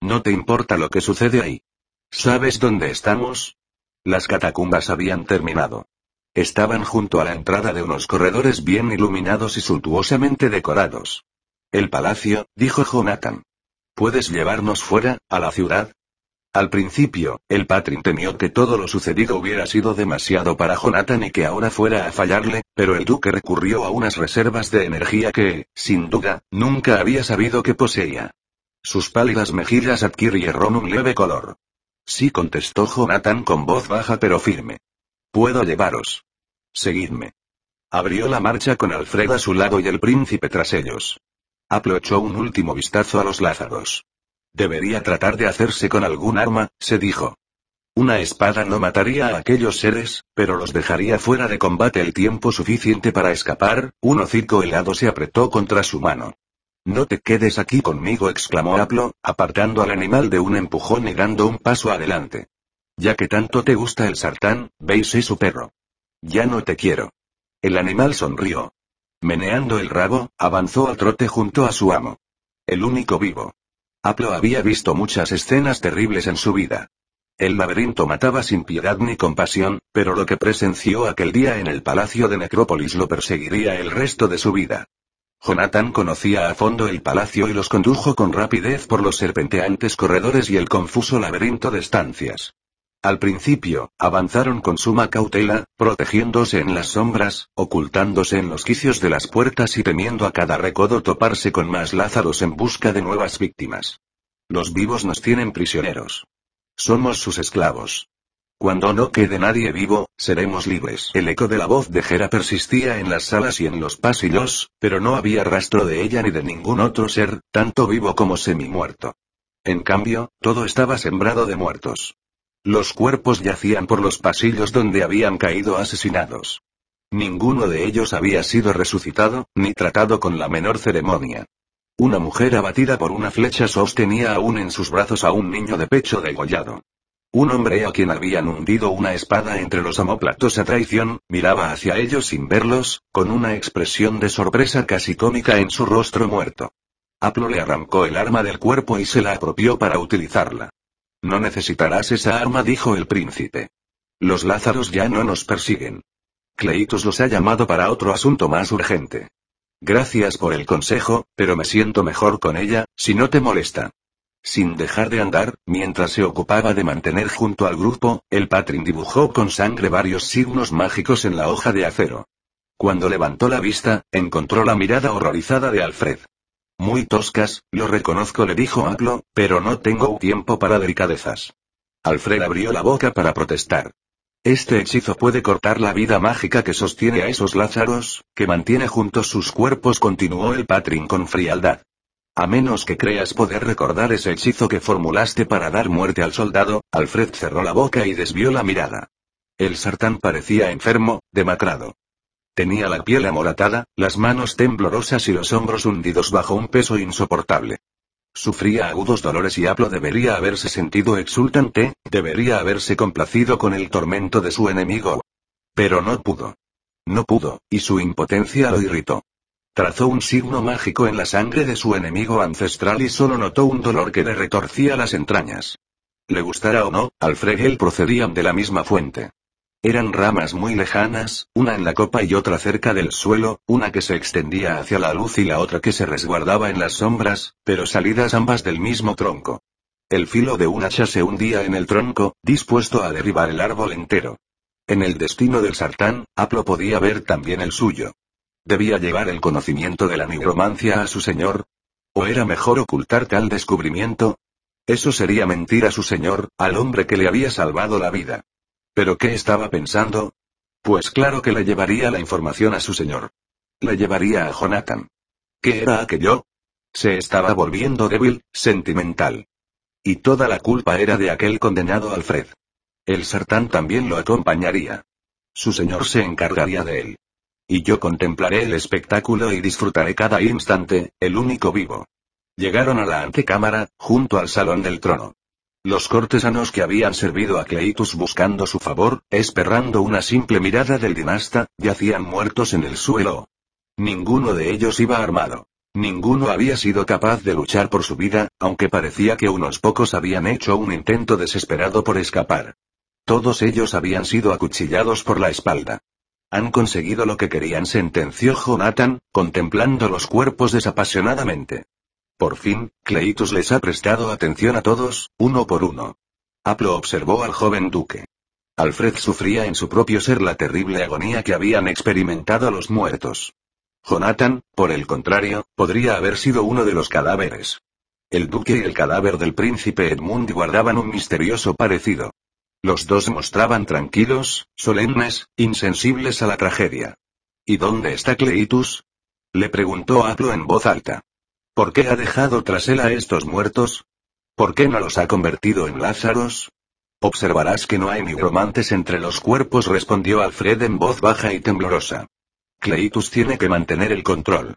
No te importa lo que sucede ahí. ¿Sabes dónde estamos? Las catacumbas habían terminado. Estaban junto a la entrada de unos corredores bien iluminados y suntuosamente decorados. El palacio, dijo Jonathan. ¿Puedes llevarnos fuera, a la ciudad? Al principio, el Patrin temió que todo lo sucedido hubiera sido demasiado para Jonathan y que ahora fuera a fallarle, pero el duque recurrió a unas reservas de energía que, sin duda, nunca había sabido que poseía. Sus pálidas mejillas adquirieron un leve color. Sí contestó Jonathan con voz baja pero firme. Puedo llevaros. Seguidme. Abrió la marcha con Alfred a su lado y el príncipe tras ellos. Aplo echó un último vistazo a los lázaros. Debería tratar de hacerse con algún arma, se dijo. Una espada no mataría a aquellos seres, pero los dejaría fuera de combate el tiempo suficiente para escapar, un hocico helado se apretó contra su mano. No te quedes aquí conmigo, exclamó Aplo, apartando al animal de un empujón y dando un paso adelante. Ya que tanto te gusta el sartán, veis su perro. Ya no te quiero. El animal sonrió. Meneando el rabo, avanzó al trote junto a su amo. El único vivo. Aplo había visto muchas escenas terribles en su vida. El laberinto mataba sin piedad ni compasión, pero lo que presenció aquel día en el palacio de Necrópolis lo perseguiría el resto de su vida. Jonathan conocía a fondo el palacio y los condujo con rapidez por los serpenteantes corredores y el confuso laberinto de estancias. Al principio, avanzaron con suma cautela, protegiéndose en las sombras, ocultándose en los quicios de las puertas y temiendo a cada recodo toparse con más Lázaros en busca de nuevas víctimas. Los vivos nos tienen prisioneros. Somos sus esclavos. Cuando no quede nadie vivo, seremos libres. El eco de la voz de Jera persistía en las salas y en los pasillos, pero no había rastro de ella ni de ningún otro ser, tanto vivo como semi-muerto. En cambio, todo estaba sembrado de muertos. Los cuerpos yacían por los pasillos donde habían caído asesinados. Ninguno de ellos había sido resucitado, ni tratado con la menor ceremonia. Una mujer abatida por una flecha sostenía aún en sus brazos a un niño de pecho degollado. Un hombre a quien habían hundido una espada entre los amóplatos a traición, miraba hacia ellos sin verlos, con una expresión de sorpresa casi cómica en su rostro muerto. Aplo le arrancó el arma del cuerpo y se la apropió para utilizarla. No necesitarás esa arma, dijo el príncipe. Los Lázaros ya no nos persiguen. Cleitos los ha llamado para otro asunto más urgente. Gracias por el consejo, pero me siento mejor con ella, si no te molesta. Sin dejar de andar, mientras se ocupaba de mantener junto al grupo, el Patrin dibujó con sangre varios signos mágicos en la hoja de acero. Cuando levantó la vista, encontró la mirada horrorizada de Alfred. Muy toscas, lo reconozco, le dijo Aplo, pero no tengo tiempo para delicadezas. Alfred abrió la boca para protestar. Este hechizo puede cortar la vida mágica que sostiene a esos Lázaros, que mantiene juntos sus cuerpos, continuó el Patrin con frialdad. A menos que creas poder recordar ese hechizo que formulaste para dar muerte al soldado, Alfred cerró la boca y desvió la mirada. El sartán parecía enfermo, demacrado. Tenía la piel amoratada, las manos temblorosas y los hombros hundidos bajo un peso insoportable. Sufría agudos dolores y Aplo debería haberse sentido exultante, debería haberse complacido con el tormento de su enemigo. Pero no pudo. No pudo, y su impotencia lo irritó. Trazó un signo mágico en la sangre de su enemigo ancestral y solo notó un dolor que le retorcía las entrañas. Le gustara o no, Alfred y él procedían de la misma fuente. Eran ramas muy lejanas, una en la copa y otra cerca del suelo, una que se extendía hacia la luz y la otra que se resguardaba en las sombras, pero salidas ambas del mismo tronco. El filo de un hacha se hundía en el tronco, dispuesto a derribar el árbol entero. En el destino del sartán, Aplo podía ver también el suyo. ¿Debía llevar el conocimiento de la nigromancia a su señor? ¿O era mejor ocultar tal descubrimiento? Eso sería mentir a su señor, al hombre que le había salvado la vida. ¿Pero qué estaba pensando? Pues claro que le llevaría la información a su señor. Le llevaría a Jonathan. ¿Qué era aquello? Se estaba volviendo débil, sentimental. Y toda la culpa era de aquel condenado Alfred. El sartán también lo acompañaría. Su señor se encargaría de él. Y yo contemplaré el espectáculo y disfrutaré cada instante, el único vivo. Llegaron a la antecámara, junto al salón del trono. Los cortesanos que habían servido a Cleitus buscando su favor, esperando una simple mirada del dinasta, yacían muertos en el suelo. Ninguno de ellos iba armado. Ninguno había sido capaz de luchar por su vida, aunque parecía que unos pocos habían hecho un intento desesperado por escapar. Todos ellos habían sido acuchillados por la espalda. Han conseguido lo que querían, sentenció Jonathan, contemplando los cuerpos desapasionadamente. Por fin, Cleitus les ha prestado atención a todos, uno por uno. Aplo observó al joven duque. Alfred sufría en su propio ser la terrible agonía que habían experimentado los muertos. Jonathan, por el contrario, podría haber sido uno de los cadáveres. El duque y el cadáver del príncipe Edmund guardaban un misterioso parecido. Los dos mostraban tranquilos, solemnes, insensibles a la tragedia. ¿Y dónde está Cleitus? Le preguntó Aplo en voz alta. ¿Por qué ha dejado tras él a estos muertos? ¿Por qué no los ha convertido en Lázaros? Observarás que no hay nigromantes entre los cuerpos, respondió Alfred en voz baja y temblorosa. Cleitus tiene que mantener el control.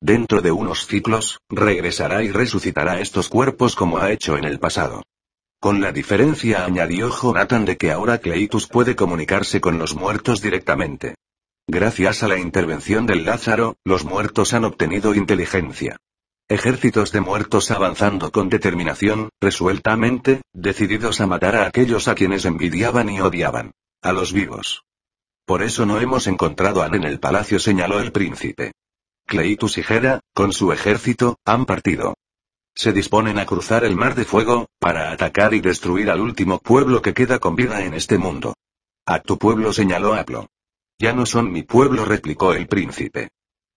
Dentro de unos ciclos, regresará y resucitará estos cuerpos como ha hecho en el pasado. Con la diferencia, añadió Jonathan, de que ahora Cleitus puede comunicarse con los muertos directamente. Gracias a la intervención del Lázaro, los muertos han obtenido inteligencia. Ejércitos de muertos avanzando con determinación, resueltamente, decididos a matar a aquellos a quienes envidiaban y odiaban. A los vivos. Por eso no hemos encontrado a en el palacio, señaló el príncipe. Cleitus y Hera, con su ejército, han partido. se disponen a cruzar el mar de fuego, para atacar y destruir al último pueblo que queda con vida en este mundo. A tu pueblo señaló Aplo. Ya no son mi pueblo, replicó el príncipe.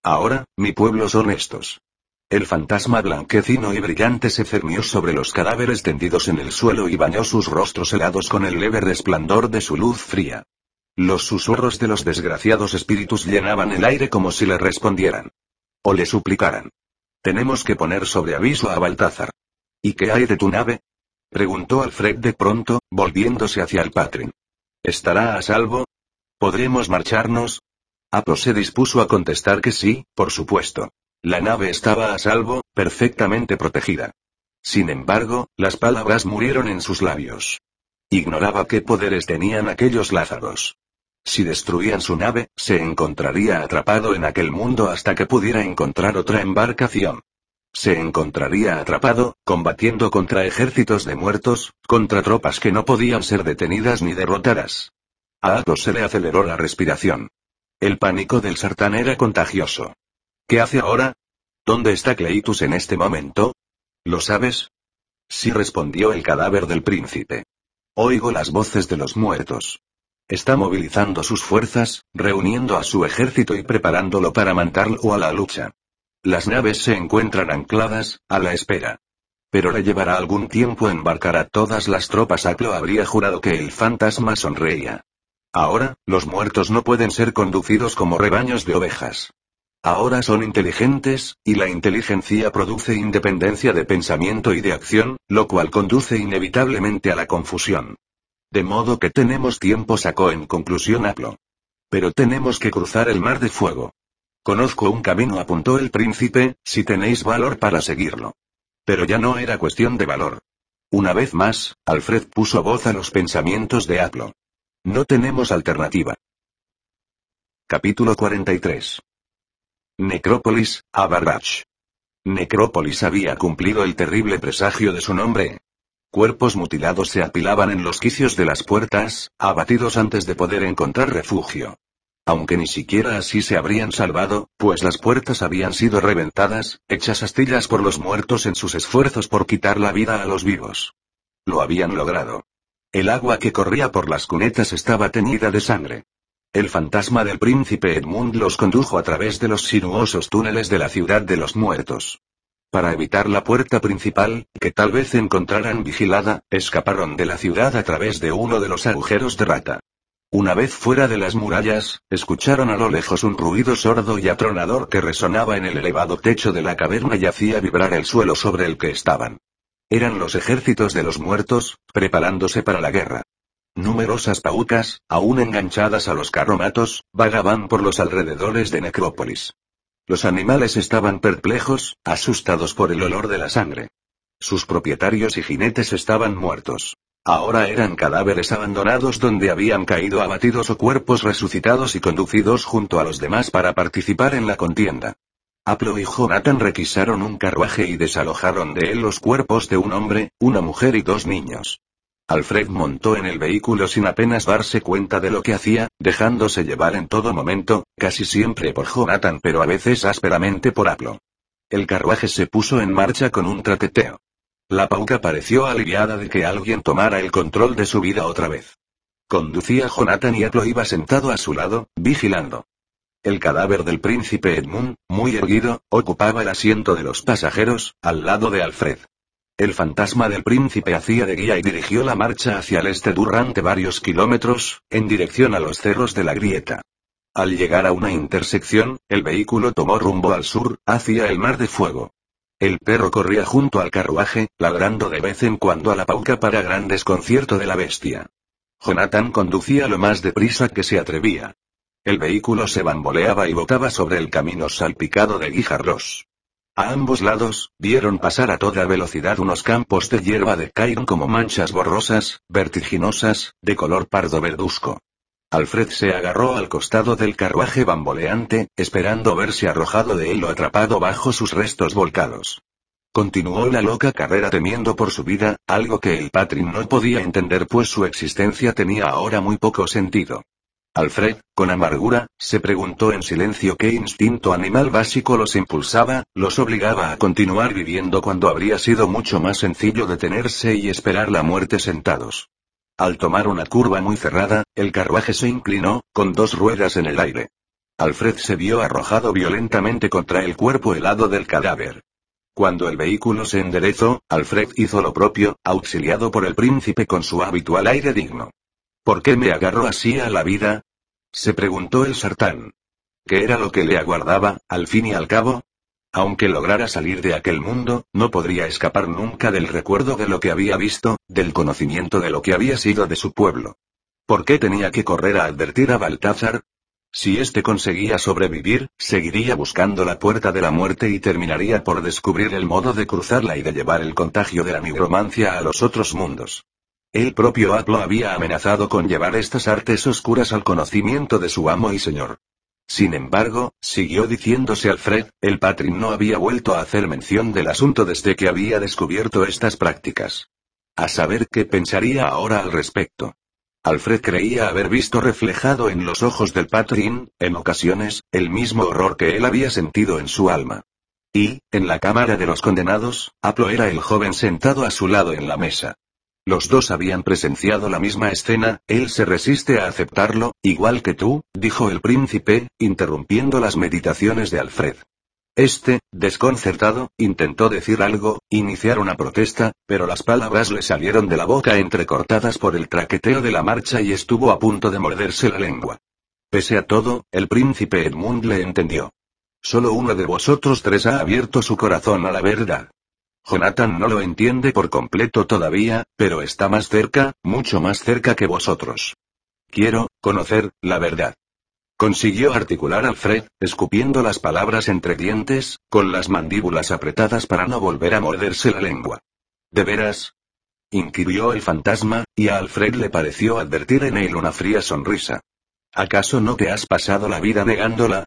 Ahora, mi pueblo son estos. El fantasma blanquecino y brillante se cernió sobre los cadáveres tendidos en el suelo y bañó sus rostros helados con el leve resplandor de su luz fría. Los susurros de los desgraciados espíritus llenaban el aire como si le respondieran. O le suplicaran. Tenemos que poner sobre aviso a Baltázar. ¿Y qué hay de tu nave? preguntó Alfred de pronto, volviéndose hacia el patrin. ¿Estará a salvo? ¿Podremos marcharnos? Apo se dispuso a contestar que sí, por supuesto. La nave estaba a salvo, perfectamente protegida. Sin embargo, las palabras murieron en sus labios. Ignoraba qué poderes tenían aquellos lázagos. Si destruían su nave, se encontraría atrapado en aquel mundo hasta que pudiera encontrar otra embarcación. Se encontraría atrapado, combatiendo contra ejércitos de muertos, contra tropas que no podían ser detenidas ni derrotadas. A Atos se le aceleró la respiración. El pánico del sartán era contagioso. ¿Qué hace ahora? ¿Dónde está Cleitus en este momento? ¿Lo sabes? Sí respondió el cadáver del príncipe. Oigo las voces de los muertos. Está movilizando sus fuerzas, reuniendo a su ejército y preparándolo para mandarlo a la lucha. Las naves se encuentran ancladas, a la espera. Pero le llevará algún tiempo embarcar a todas las tropas. Aclo habría jurado que el fantasma sonreía. Ahora, los muertos no pueden ser conducidos como rebaños de ovejas. Ahora son inteligentes, y la inteligencia produce independencia de pensamiento y de acción, lo cual conduce inevitablemente a la confusión. De modo que tenemos tiempo, sacó en conclusión Aplo. Pero tenemos que cruzar el mar de fuego. Conozco un camino, apuntó el príncipe, si tenéis valor para seguirlo. Pero ya no era cuestión de valor. Una vez más, Alfred puso voz a los pensamientos de Aplo. No tenemos alternativa. Capítulo 43. Necrópolis, Abarrach. Necrópolis había cumplido el terrible presagio de su nombre, Cuerpos mutilados se apilaban en los quicios de las puertas, abatidos antes de poder encontrar refugio. Aunque ni siquiera así se habrían salvado, pues las puertas habían sido reventadas, hechas astillas por los muertos en sus esfuerzos por quitar la vida a los vivos. Lo habían logrado. El agua que corría por las cunetas estaba teñida de sangre. El fantasma del príncipe Edmund los condujo a través de los sinuosos túneles de la ciudad de los muertos. Para evitar la puerta principal, que tal vez encontraran vigilada, escaparon de la ciudad a través de uno de los agujeros de rata. Una vez fuera de las murallas, escucharon a lo lejos un ruido sordo y atronador que resonaba en el elevado techo de la caverna y hacía vibrar el suelo sobre el que estaban. Eran los ejércitos de los muertos, preparándose para la guerra. Numerosas paucas, aún enganchadas a los carromatos, vagaban por los alrededores de Necrópolis. Los animales estaban perplejos, asustados por el olor de la sangre. Sus propietarios y jinetes estaban muertos. Ahora eran cadáveres abandonados donde habían caído abatidos o cuerpos resucitados y conducidos junto a los demás para participar en la contienda. Aplo y Jonathan requisaron un carruaje y desalojaron de él los cuerpos de un hombre, una mujer y dos niños. Alfred montó en el vehículo sin apenas darse cuenta de lo que hacía, dejándose llevar en todo momento, casi siempre por Jonathan pero a veces ásperamente por Aplo. El carruaje se puso en marcha con un trateteo. La pauca pareció aliviada de que alguien tomara el control de su vida otra vez. Conducía Jonathan y Aplo iba sentado a su lado, vigilando. El cadáver del príncipe Edmund, muy erguido, ocupaba el asiento de los pasajeros, al lado de Alfred. El fantasma del príncipe hacía de guía y dirigió la marcha hacia el este durante varios kilómetros, en dirección a los cerros de la grieta. Al llegar a una intersección, el vehículo tomó rumbo al sur, hacia el mar de fuego. El perro corría junto al carruaje, ladrando de vez en cuando a la pauca para gran desconcierto de la bestia. Jonathan conducía lo más deprisa que se atrevía. El vehículo se bamboleaba y botaba sobre el camino salpicado de guijarros. A ambos lados, vieron pasar a toda velocidad unos campos de hierba de Cairn como manchas borrosas, vertiginosas, de color pardo verduzco. Alfred se agarró al costado del carruaje bamboleante, esperando verse arrojado de él o atrapado bajo sus restos volcados. Continuó la loca carrera temiendo por su vida, algo que el Patrin no podía entender pues su existencia tenía ahora muy poco sentido. Alfred, con amargura, se preguntó en silencio qué instinto animal básico los impulsaba, los obligaba a continuar viviendo cuando habría sido mucho más sencillo detenerse y esperar la muerte sentados. Al tomar una curva muy cerrada, el carruaje se inclinó, con dos ruedas en el aire. Alfred se vio arrojado violentamente contra el cuerpo helado del cadáver. Cuando el vehículo se enderezó, Alfred hizo lo propio, auxiliado por el príncipe con su habitual aire digno. ¿Por qué me agarro así a la vida? Se preguntó el sartán. ¿Qué era lo que le aguardaba, al fin y al cabo? Aunque lograra salir de aquel mundo, no podría escapar nunca del recuerdo de lo que había visto, del conocimiento de lo que había sido de su pueblo. ¿Por qué tenía que correr a advertir a Baltázar? Si éste conseguía sobrevivir, seguiría buscando la puerta de la muerte y terminaría por descubrir el modo de cruzarla y de llevar el contagio de la nigromancia a los otros mundos. El propio Aplo había amenazado con llevar estas artes oscuras al conocimiento de su amo y señor. Sin embargo, siguió diciéndose Alfred, el Patrin no había vuelto a hacer mención del asunto desde que había descubierto estas prácticas. A saber qué pensaría ahora al respecto. Alfred creía haber visto reflejado en los ojos del Patrin, en ocasiones, el mismo horror que él había sentido en su alma. Y, en la cámara de los condenados, Aplo era el joven sentado a su lado en la mesa. Los dos habían presenciado la misma escena, él se resiste a aceptarlo, igual que tú, dijo el príncipe, interrumpiendo las meditaciones de Alfred. Este, desconcertado, intentó decir algo, iniciar una protesta, pero las palabras le salieron de la boca entrecortadas por el traqueteo de la marcha y estuvo a punto de morderse la lengua. Pese a todo, el príncipe Edmund le entendió. Solo uno de vosotros tres ha abierto su corazón a la verdad. Jonathan no lo entiende por completo todavía, pero está más cerca, mucho más cerca que vosotros. Quiero, conocer, la verdad. Consiguió articular Alfred, escupiendo las palabras entre dientes, con las mandíbulas apretadas para no volver a morderse la lengua. ¿De veras? inquirió el fantasma, y a Alfred le pareció advertir en él una fría sonrisa. ¿Acaso no te has pasado la vida negándola?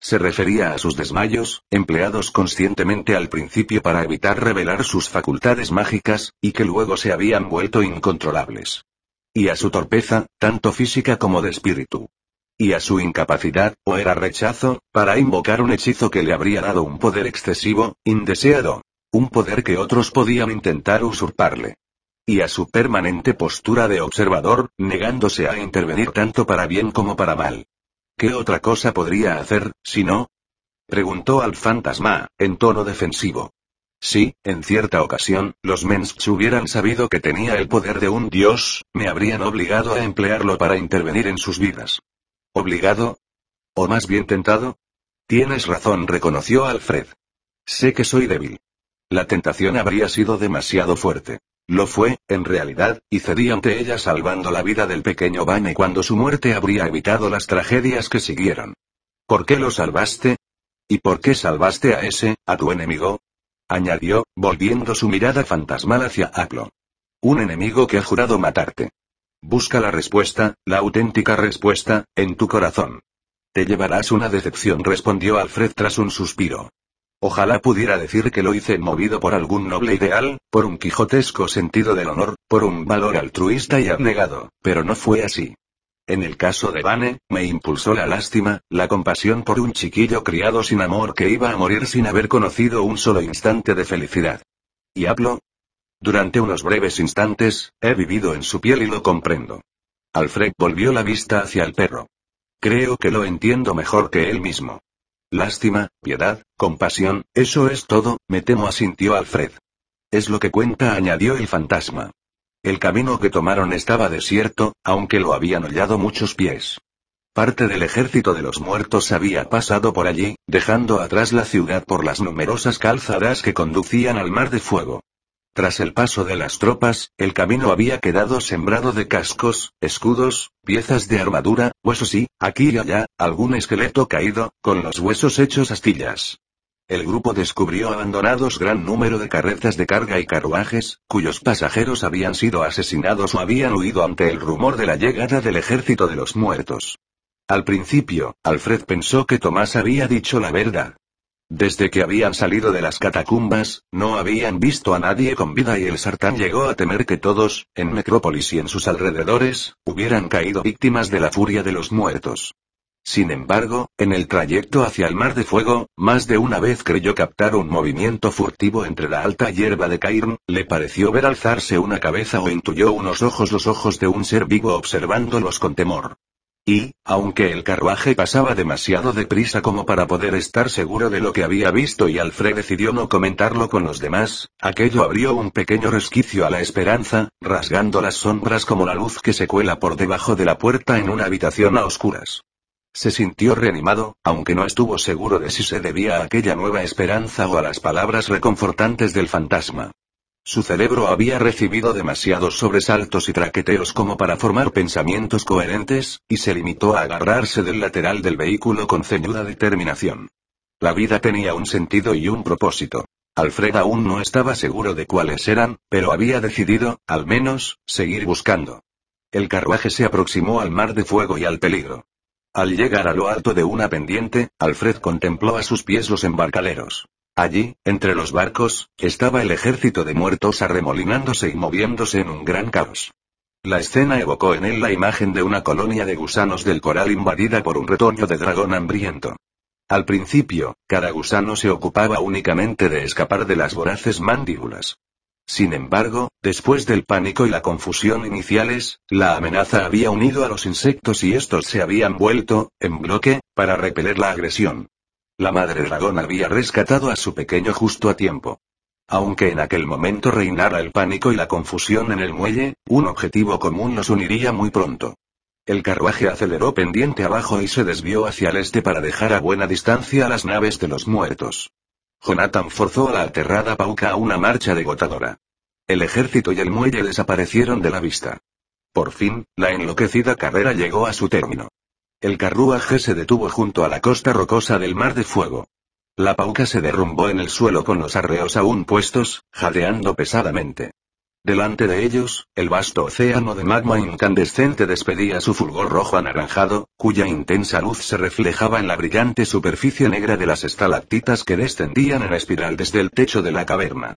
Se refería a sus desmayos, empleados conscientemente al principio para evitar revelar sus facultades mágicas, y que luego se habían vuelto incontrolables. Y a su torpeza, tanto física como de espíritu y a su incapacidad, o era rechazo, para invocar un hechizo que le habría dado un poder excesivo, indeseado. Un poder que otros podían intentar usurparle. Y a su permanente postura de observador, negándose a intervenir tanto para bien como para mal. ¿Qué otra cosa podría hacer, si no? Preguntó al fantasma, en tono defensivo. Si, en cierta ocasión, los Mensch hubieran sabido que tenía el poder de un dios, me habrían obligado a emplearlo para intervenir en sus vidas. ¿Obligado? ¿O más bien tentado? Tienes razón, reconoció Alfred. Sé que soy débil. La tentación habría sido demasiado fuerte. Lo fue, en realidad, y cedí ante ella salvando la vida del pequeño Bane cuando su muerte habría evitado las tragedias que siguieron. ¿Por qué lo salvaste? ¿Y por qué salvaste a ese, a tu enemigo? añadió, volviendo su mirada fantasmal hacia Aplo. Un enemigo que ha jurado matarte. Busca la respuesta, la auténtica respuesta, en tu corazón. Te llevarás una decepción, respondió Alfred tras un suspiro. Ojalá pudiera decir que lo hice movido por algún noble ideal, por un quijotesco sentido del honor, por un valor altruista y abnegado, pero no fue así. En el caso de Vane, me impulsó la lástima, la compasión por un chiquillo criado sin amor que iba a morir sin haber conocido un solo instante de felicidad. Y hablo, durante unos breves instantes, he vivido en su piel y lo comprendo. Alfred volvió la vista hacia el perro. Creo que lo entiendo mejor que él mismo. Lástima, piedad, compasión, eso es todo, me temo asintió Alfred. Es lo que cuenta, añadió el fantasma. El camino que tomaron estaba desierto, aunque lo habían hollado muchos pies. Parte del ejército de los muertos había pasado por allí, dejando atrás la ciudad por las numerosas calzadas que conducían al mar de fuego. Tras el paso de las tropas, el camino había quedado sembrado de cascos, escudos, piezas de armadura, huesos y, aquí y allá, algún esqueleto caído, con los huesos hechos astillas. El grupo descubrió abandonados gran número de carretas de carga y carruajes, cuyos pasajeros habían sido asesinados o habían huido ante el rumor de la llegada del ejército de los muertos. Al principio, Alfred pensó que Tomás había dicho la verdad. Desde que habían salido de las catacumbas, no habían visto a nadie con vida y el sartán llegó a temer que todos, en Metrópolis y en sus alrededores, hubieran caído víctimas de la furia de los muertos. Sin embargo, en el trayecto hacia el Mar de Fuego, más de una vez creyó captar un movimiento furtivo entre la alta hierba de Cairn, le pareció ver alzarse una cabeza o intuyó unos ojos los ojos de un ser vivo observándolos con temor. Y, aunque el carruaje pasaba demasiado deprisa como para poder estar seguro de lo que había visto y Alfred decidió no comentarlo con los demás, aquello abrió un pequeño resquicio a la esperanza, rasgando las sombras como la luz que se cuela por debajo de la puerta en una habitación a oscuras. Se sintió reanimado, aunque no estuvo seguro de si se debía a aquella nueva esperanza o a las palabras reconfortantes del fantasma. Su cerebro había recibido demasiados sobresaltos y traqueteos como para formar pensamientos coherentes, y se limitó a agarrarse del lateral del vehículo con ceñuda determinación. La vida tenía un sentido y un propósito. Alfred aún no estaba seguro de cuáles eran, pero había decidido, al menos, seguir buscando. El carruaje se aproximó al mar de fuego y al peligro. Al llegar a lo alto de una pendiente, Alfred contempló a sus pies los embarcaderos. Allí, entre los barcos, estaba el ejército de muertos arremolinándose y moviéndose en un gran caos. La escena evocó en él la imagen de una colonia de gusanos del coral invadida por un retoño de dragón hambriento. Al principio, cada gusano se ocupaba únicamente de escapar de las voraces mandíbulas. Sin embargo, después del pánico y la confusión iniciales, la amenaza había unido a los insectos y estos se habían vuelto, en bloque, para repeler la agresión. La madre dragón había rescatado a su pequeño justo a tiempo. Aunque en aquel momento reinara el pánico y la confusión en el muelle, un objetivo común los uniría muy pronto. El carruaje aceleró pendiente abajo y se desvió hacia el este para dejar a buena distancia a las naves de los muertos. Jonathan forzó a la aterrada Pauca a una marcha degotadora. El ejército y el muelle desaparecieron de la vista. Por fin, la enloquecida carrera llegó a su término. El carruaje se detuvo junto a la costa rocosa del Mar de Fuego. La pauca se derrumbó en el suelo con los arreos aún puestos, jadeando pesadamente. Delante de ellos, el vasto océano de magma incandescente despedía su fulgor rojo anaranjado, cuya intensa luz se reflejaba en la brillante superficie negra de las estalactitas que descendían en espiral desde el techo de la caverna.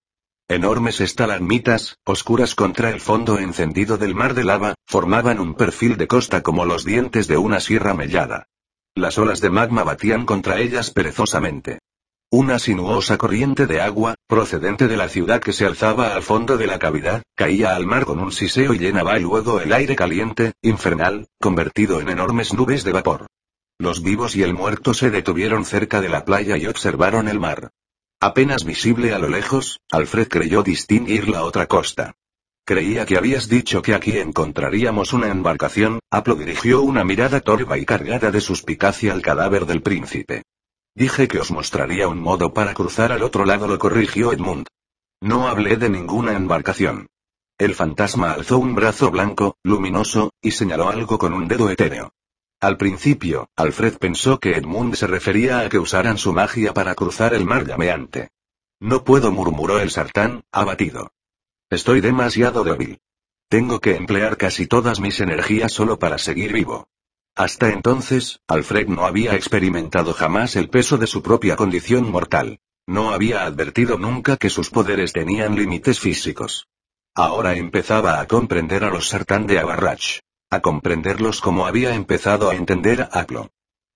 Enormes estalagmitas, oscuras contra el fondo encendido del mar de lava, formaban un perfil de costa como los dientes de una sierra mellada. Las olas de magma batían contra ellas perezosamente. Una sinuosa corriente de agua, procedente de la ciudad que se alzaba al fondo de la cavidad, caía al mar con un siseo y llenaba luego el aire caliente, infernal, convertido en enormes nubes de vapor. Los vivos y el muerto se detuvieron cerca de la playa y observaron el mar. Apenas visible a lo lejos, Alfred creyó distinguir la otra costa. Creía que habías dicho que aquí encontraríamos una embarcación, Aplo dirigió una mirada torva y cargada de suspicacia al cadáver del príncipe. Dije que os mostraría un modo para cruzar al otro lado, lo corrigió Edmund. No hablé de ninguna embarcación. El fantasma alzó un brazo blanco, luminoso, y señaló algo con un dedo etéreo. Al principio, Alfred pensó que Edmund se refería a que usaran su magia para cruzar el mar llameante. No puedo, murmuró el sartán, abatido. Estoy demasiado débil. Tengo que emplear casi todas mis energías solo para seguir vivo. Hasta entonces, Alfred no había experimentado jamás el peso de su propia condición mortal. No había advertido nunca que sus poderes tenían límites físicos. Ahora empezaba a comprender a los Sartán de Abarrach. A comprenderlos como había empezado a entender a Aklo.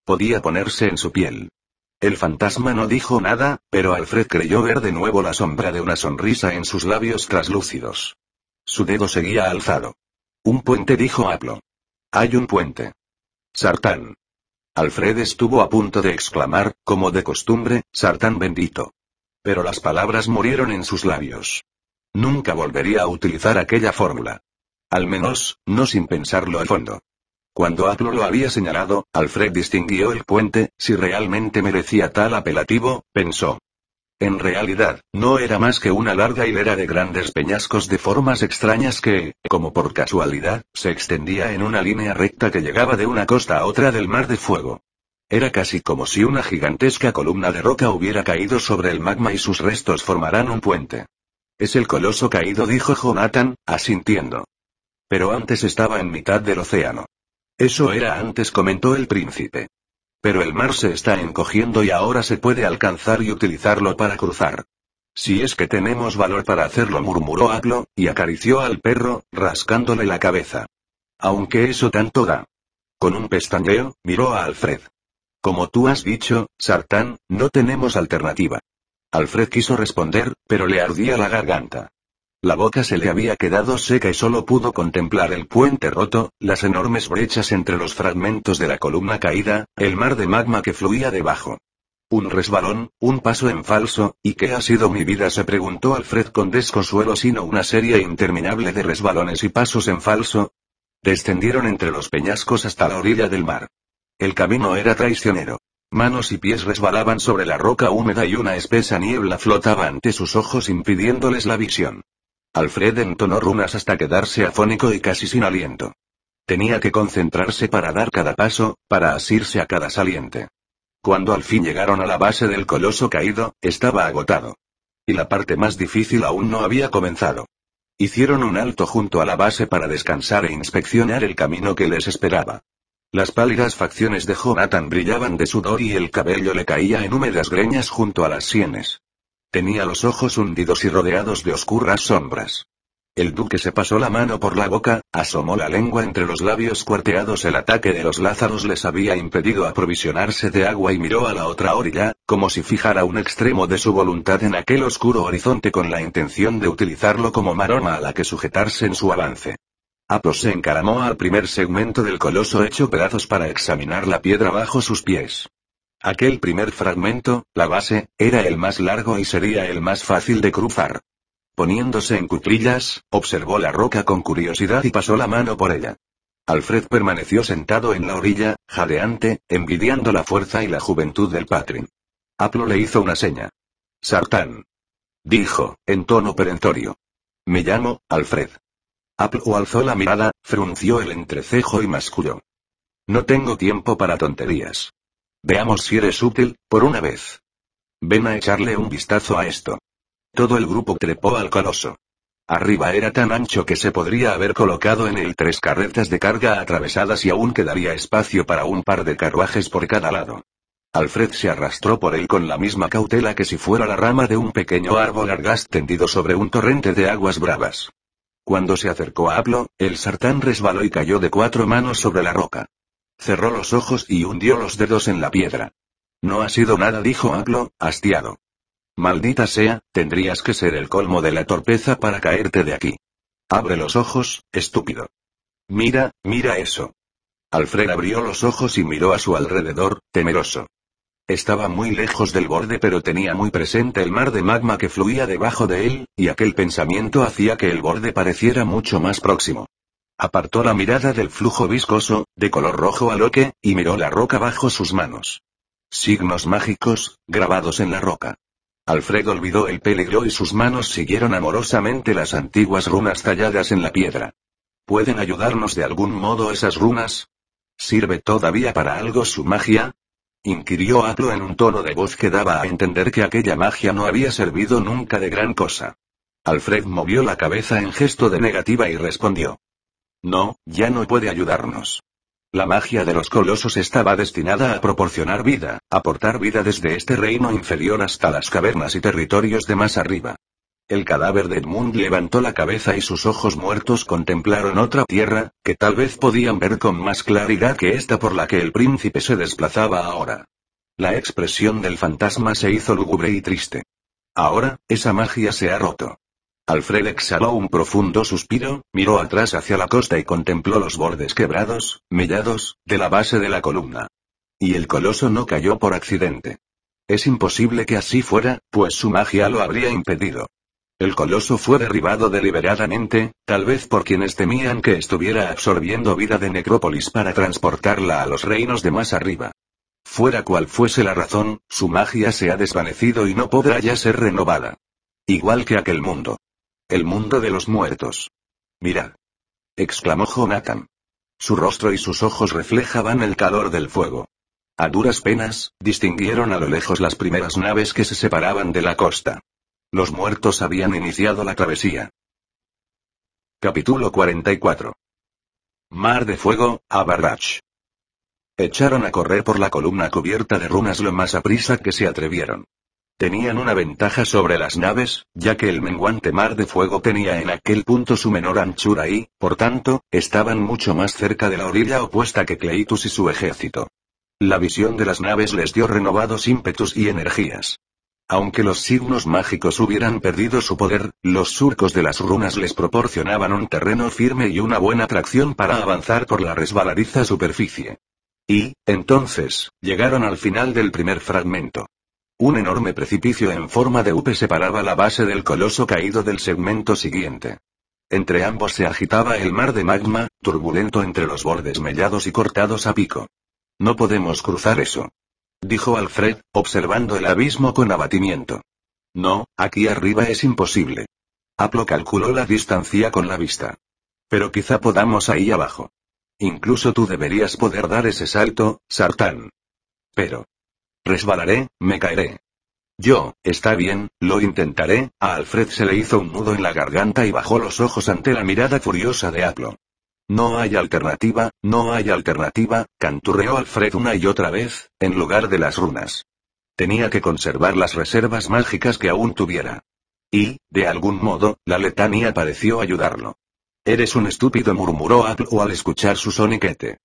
Podía ponerse en su piel. El fantasma no dijo nada, pero Alfred creyó ver de nuevo la sombra de una sonrisa en sus labios traslúcidos. Su dedo seguía alzado. Un puente dijo Aplo. Hay un puente. Sartán. Alfred estuvo a punto de exclamar, como de costumbre, Sartán bendito. Pero las palabras murieron en sus labios. Nunca volvería a utilizar aquella fórmula. Al menos, no sin pensarlo a fondo. Cuando Aplo lo había señalado, Alfred distinguió el puente, si realmente merecía tal apelativo, pensó. En realidad, no era más que una larga hilera de grandes peñascos de formas extrañas que, como por casualidad, se extendía en una línea recta que llegaba de una costa a otra del mar de fuego. Era casi como si una gigantesca columna de roca hubiera caído sobre el magma y sus restos formarán un puente. Es el coloso caído, dijo Jonathan, asintiendo. Pero antes estaba en mitad del océano. Eso era antes, comentó el príncipe. Pero el mar se está encogiendo y ahora se puede alcanzar y utilizarlo para cruzar. Si es que tenemos valor para hacerlo, murmuró Aplo, y acarició al perro, rascándole la cabeza. Aunque eso tanto da. Con un pestañeo, miró a Alfred. Como tú has dicho, Sartán, no tenemos alternativa. Alfred quiso responder, pero le ardía la garganta. La boca se le había quedado seca y solo pudo contemplar el puente roto, las enormes brechas entre los fragmentos de la columna caída, el mar de magma que fluía debajo. Un resbalón, un paso en falso, ¿y qué ha sido mi vida? se preguntó Alfred con desconsuelo sino una serie interminable de resbalones y pasos en falso. Descendieron entre los peñascos hasta la orilla del mar. El camino era traicionero. Manos y pies resbalaban sobre la roca húmeda y una espesa niebla flotaba ante sus ojos impidiéndoles la visión. Alfred entonó runas hasta quedarse afónico y casi sin aliento. Tenía que concentrarse para dar cada paso, para asirse a cada saliente. Cuando al fin llegaron a la base del coloso caído, estaba agotado. Y la parte más difícil aún no había comenzado. Hicieron un alto junto a la base para descansar e inspeccionar el camino que les esperaba. Las pálidas facciones de Jonathan brillaban de sudor y el cabello le caía en húmedas greñas junto a las sienes. Tenía los ojos hundidos y rodeados de oscuras sombras. El duque se pasó la mano por la boca, asomó la lengua entre los labios cuarteados. El ataque de los lázaros les había impedido aprovisionarse de agua y miró a la otra orilla, como si fijara un extremo de su voluntad en aquel oscuro horizonte con la intención de utilizarlo como maroma a la que sujetarse en su avance. Apos se encaramó al primer segmento del coloso hecho pedazos para examinar la piedra bajo sus pies. Aquel primer fragmento, la base, era el más largo y sería el más fácil de cruzar. Poniéndose en cuclillas, observó la roca con curiosidad y pasó la mano por ella. Alfred permaneció sentado en la orilla, jadeante, envidiando la fuerza y la juventud del Patrin. Aplo le hizo una seña. Sartán. Dijo, en tono perentorio. Me llamo, Alfred. Aplo alzó la mirada, frunció el entrecejo y masculló. No tengo tiempo para tonterías. Veamos si eres útil, por una vez. Ven a echarle un vistazo a esto. Todo el grupo trepó al coloso. Arriba era tan ancho que se podría haber colocado en él tres carretas de carga atravesadas y aún quedaría espacio para un par de carruajes por cada lado. Alfred se arrastró por él con la misma cautela que si fuera la rama de un pequeño árbol argaz tendido sobre un torrente de aguas bravas. Cuando se acercó a Aplo, el sartán resbaló y cayó de cuatro manos sobre la roca. Cerró los ojos y hundió los dedos en la piedra. No ha sido nada, dijo Aglo, hastiado. Maldita sea, tendrías que ser el colmo de la torpeza para caerte de aquí. Abre los ojos, estúpido. Mira, mira eso. Alfred abrió los ojos y miró a su alrededor, temeroso. Estaba muy lejos del borde pero tenía muy presente el mar de magma que fluía debajo de él, y aquel pensamiento hacía que el borde pareciera mucho más próximo. Apartó la mirada del flujo viscoso, de color rojo aloque, y miró la roca bajo sus manos. Signos mágicos, grabados en la roca. Alfred olvidó el peligro y sus manos siguieron amorosamente las antiguas runas talladas en la piedra. ¿Pueden ayudarnos de algún modo esas runas? ¿Sirve todavía para algo su magia? inquirió Aplo en un tono de voz que daba a entender que aquella magia no había servido nunca de gran cosa. Alfred movió la cabeza en gesto de negativa y respondió. No, ya no puede ayudarnos. La magia de los colosos estaba destinada a proporcionar vida, aportar vida desde este reino inferior hasta las cavernas y territorios de más arriba. El cadáver de Edmund levantó la cabeza y sus ojos muertos contemplaron otra tierra, que tal vez podían ver con más claridad que esta por la que el príncipe se desplazaba ahora. La expresión del fantasma se hizo lúgubre y triste. Ahora, esa magia se ha roto. Alfred exhaló un profundo suspiro, miró atrás hacia la costa y contempló los bordes quebrados, mellados, de la base de la columna. Y el coloso no cayó por accidente. Es imposible que así fuera, pues su magia lo habría impedido. El coloso fue derribado deliberadamente, tal vez por quienes temían que estuviera absorbiendo vida de Necrópolis para transportarla a los reinos de más arriba. Fuera cual fuese la razón, su magia se ha desvanecido y no podrá ya ser renovada. Igual que aquel mundo. El mundo de los muertos. Mirad. exclamó Jonathan. Su rostro y sus ojos reflejaban el calor del fuego. A duras penas, distinguieron a lo lejos las primeras naves que se separaban de la costa. Los muertos habían iniciado la travesía. Capítulo 44. Mar de Fuego, Abarrach. Echaron a correr por la columna cubierta de runas lo más aprisa que se atrevieron. Tenían una ventaja sobre las naves, ya que el menguante mar de fuego tenía en aquel punto su menor anchura y, por tanto, estaban mucho más cerca de la orilla opuesta que Cleitus y su ejército. La visión de las naves les dio renovados ímpetus y energías. Aunque los signos mágicos hubieran perdido su poder, los surcos de las runas les proporcionaban un terreno firme y una buena tracción para avanzar por la resbaladiza superficie. Y, entonces, llegaron al final del primer fragmento. Un enorme precipicio en forma de U separaba la base del coloso caído del segmento siguiente. Entre ambos se agitaba el mar de magma, turbulento entre los bordes mellados y cortados a pico. No podemos cruzar eso. Dijo Alfred, observando el abismo con abatimiento. No, aquí arriba es imposible. Aplo calculó la distancia con la vista. Pero quizá podamos ahí abajo. Incluso tú deberías poder dar ese salto, Sartán. Pero, Resbalaré, me caeré. Yo, está bien, lo intentaré, a Alfred se le hizo un nudo en la garganta y bajó los ojos ante la mirada furiosa de Aplo. No hay alternativa, no hay alternativa, canturreó Alfred una y otra vez, en lugar de las runas. Tenía que conservar las reservas mágicas que aún tuviera. Y, de algún modo, la letanía pareció ayudarlo. Eres un estúpido, murmuró Aplo al escuchar su soniquete.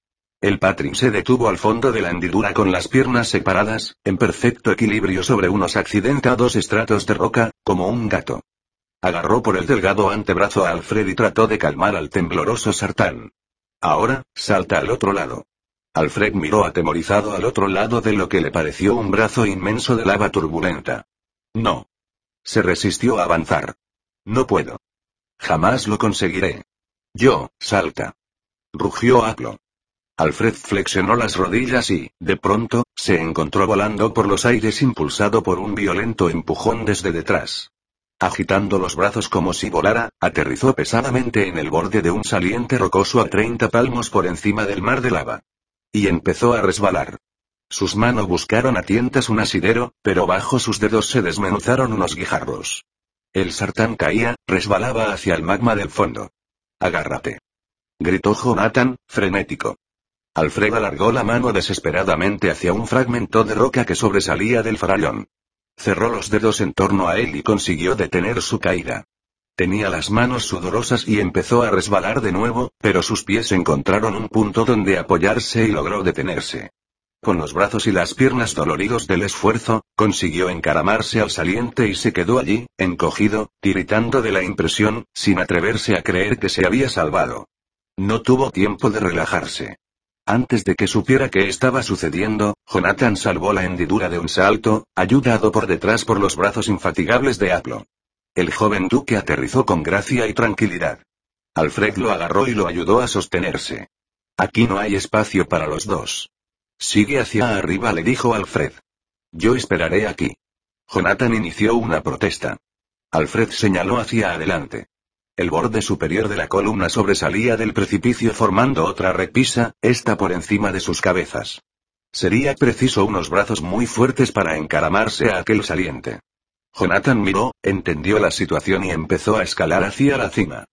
El Patrin se detuvo al fondo de la hendidura con las piernas separadas, en perfecto equilibrio sobre unos accidentados estratos de roca, como un gato. Agarró por el delgado antebrazo a Alfred y trató de calmar al tembloroso sartán. Ahora, salta al otro lado. Alfred miró atemorizado al otro lado de lo que le pareció un brazo inmenso de lava turbulenta. No. Se resistió a avanzar. No puedo. Jamás lo conseguiré. Yo, salta. Rugió Aplo. Alfred flexionó las rodillas y, de pronto, se encontró volando por los aires impulsado por un violento empujón desde detrás. Agitando los brazos como si volara, aterrizó pesadamente en el borde de un saliente rocoso a 30 palmos por encima del mar de lava. Y empezó a resbalar. Sus manos buscaron a tientas un asidero, pero bajo sus dedos se desmenuzaron unos guijarros. El sartán caía, resbalaba hacia el magma del fondo. Agárrate. Gritó Jonathan, frenético. Alfred alargó la mano desesperadamente hacia un fragmento de roca que sobresalía del farallón. Cerró los dedos en torno a él y consiguió detener su caída. Tenía las manos sudorosas y empezó a resbalar de nuevo, pero sus pies encontraron un punto donde apoyarse y logró detenerse. Con los brazos y las piernas doloridos del esfuerzo, consiguió encaramarse al saliente y se quedó allí, encogido, tiritando de la impresión, sin atreverse a creer que se había salvado. No tuvo tiempo de relajarse. Antes de que supiera qué estaba sucediendo, Jonathan salvó la hendidura de un salto, ayudado por detrás por los brazos infatigables de Aplo. El joven duque aterrizó con gracia y tranquilidad. Alfred lo agarró y lo ayudó a sostenerse. Aquí no hay espacio para los dos. Sigue hacia arriba, le dijo Alfred. Yo esperaré aquí. Jonathan inició una protesta. Alfred señaló hacia adelante. El borde superior de la columna sobresalía del precipicio formando otra repisa, esta por encima de sus cabezas. Sería preciso unos brazos muy fuertes para encaramarse a aquel saliente. Jonathan miró, entendió la situación y empezó a escalar hacia la cima.